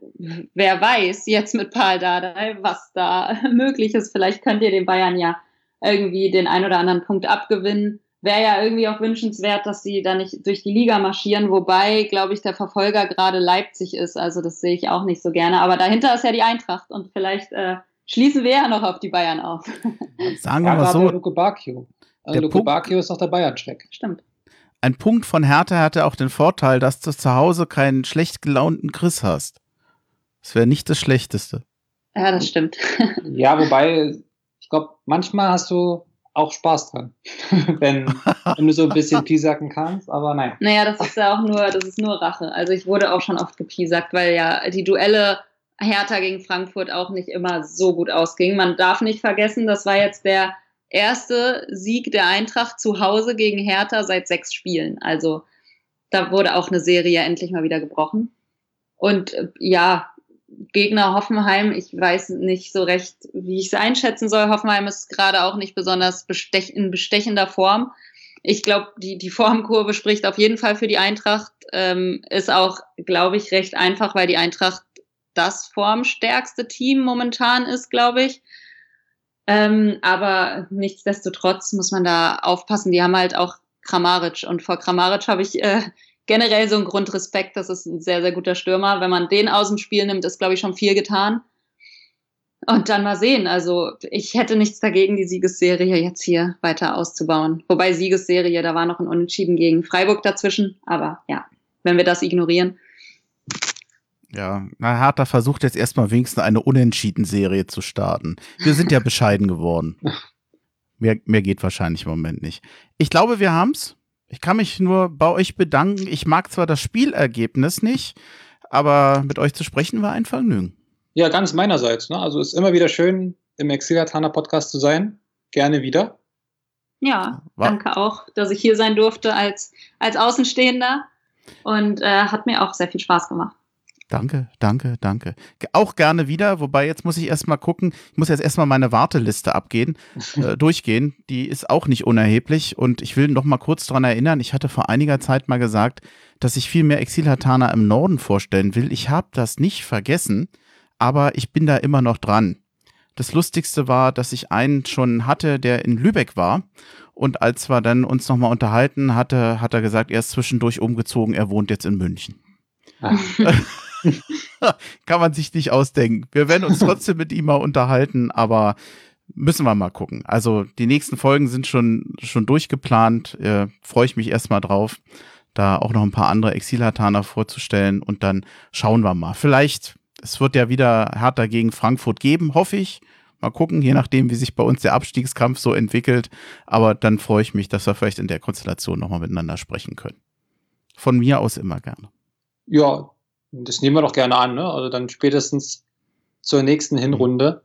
wer weiß, jetzt mit Paul Dardai, was da <laughs> möglich ist. Vielleicht könnt ihr den Bayern ja irgendwie den ein oder anderen Punkt abgewinnen wäre ja irgendwie auch wünschenswert, dass sie da nicht durch die Liga marschieren, wobei, glaube ich, der Verfolger gerade Leipzig ist. Also das sehe ich auch nicht so gerne. Aber dahinter ist ja die Eintracht und vielleicht äh, schließen wir ja noch auf die Bayern auf. <laughs> Sagen wir mal so. Luke Bacchio. Also Luke Bacchio ist noch der Bayern-Schreck. Stimmt. Ein Punkt von Hertha hatte auch den Vorteil, dass du zu Hause keinen schlecht gelaunten Chris hast. Das wäre nicht das Schlechteste. Ja, das stimmt. <laughs> ja, wobei, ich glaube, manchmal hast du auch Spaß dran, <laughs> wenn, wenn du so ein bisschen piesacken kannst, aber nein. Naja, das ist ja auch nur, das ist nur Rache. Also ich wurde auch schon oft gepiesackt, weil ja die Duelle Hertha gegen Frankfurt auch nicht immer so gut ausgingen. Man darf nicht vergessen, das war jetzt der erste Sieg der Eintracht zu Hause gegen Hertha seit sechs Spielen. Also da wurde auch eine Serie endlich mal wieder gebrochen. Und äh, ja, Gegner Hoffenheim, ich weiß nicht so recht, wie ich es einschätzen soll. Hoffenheim ist gerade auch nicht besonders bestech in bestechender Form. Ich glaube, die, die Formkurve spricht auf jeden Fall für die Eintracht. Ähm, ist auch, glaube ich, recht einfach, weil die Eintracht das formstärkste Team momentan ist, glaube ich. Ähm, aber nichtsdestotrotz muss man da aufpassen. Die haben halt auch Kramaric und vor Kramaric habe ich äh, generell so ein Grundrespekt. Das ist ein sehr, sehr guter Stürmer. Wenn man den aus dem Spiel nimmt, ist, glaube ich, schon viel getan. Und dann mal sehen. Also ich hätte nichts dagegen, die Siegesserie jetzt hier weiter auszubauen. Wobei Siegesserie, da war noch ein Unentschieden gegen Freiburg dazwischen. Aber ja, wenn wir das ignorieren. Ja, na, Hertha versucht jetzt erstmal wenigstens eine Unentschieden-Serie zu starten. Wir sind ja <laughs> bescheiden geworden. Mehr, mehr geht wahrscheinlich im Moment nicht. Ich glaube, wir haben's. Ich kann mich nur bei euch bedanken. Ich mag zwar das Spielergebnis nicht, aber mit euch zu sprechen war ein Vergnügen. Ja, ganz meinerseits. Ne? Also ist immer wieder schön, im Exilatana Podcast zu sein. Gerne wieder. Ja, war danke auch, dass ich hier sein durfte als, als Außenstehender und äh, hat mir auch sehr viel Spaß gemacht. Danke, danke, danke. Auch gerne wieder, wobei jetzt muss ich erstmal gucken, ich muss jetzt erstmal meine Warteliste abgehen, <laughs> äh, durchgehen. Die ist auch nicht unerheblich und ich will noch mal kurz daran erinnern, ich hatte vor einiger Zeit mal gesagt, dass ich viel mehr Exilhatana im Norden vorstellen will. Ich habe das nicht vergessen, aber ich bin da immer noch dran. Das Lustigste war, dass ich einen schon hatte, der in Lübeck war. Und als wir dann uns nochmal unterhalten hatte, hat er gesagt, er ist zwischendurch umgezogen, er wohnt jetzt in München. <laughs> <laughs> Kann man sich nicht ausdenken. Wir werden uns trotzdem mit ihm mal unterhalten, aber müssen wir mal gucken. Also die nächsten Folgen sind schon, schon durchgeplant. Äh, Freue ich mich erstmal drauf, da auch noch ein paar andere Exilhataner vorzustellen und dann schauen wir mal. Vielleicht, es wird ja wieder Hertha gegen Frankfurt geben, hoffe ich. Mal gucken, je nachdem, wie sich bei uns der Abstiegskampf so entwickelt. Aber dann freue ich mich, dass wir vielleicht in der Konstellation nochmal miteinander sprechen können. Von mir aus immer gerne. Ja, das nehmen wir doch gerne an, ne? Also dann spätestens zur nächsten Hinrunde.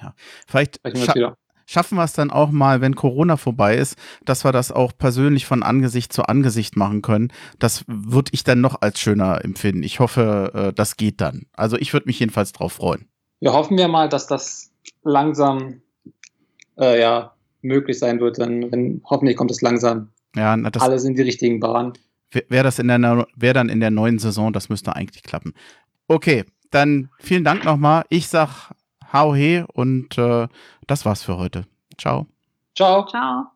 Ja, vielleicht scha schaffen wir es dann auch mal, wenn Corona vorbei ist, dass wir das auch persönlich von Angesicht zu Angesicht machen können. Das würde ich dann noch als schöner empfinden. Ich hoffe, äh, das geht dann. Also ich würde mich jedenfalls drauf freuen. Ja, hoffen wir mal, dass das langsam äh, ja, möglich sein wird. Dann, wenn, hoffentlich kommt es langsam ja, na, das, alles in die richtigen Bahnen wäre das in der, wäre dann in der neuen Saison, das müsste eigentlich klappen. Okay, dann vielen Dank nochmal. Ich sag hau he und äh, das war's für heute. Ciao. Ciao. Ciao.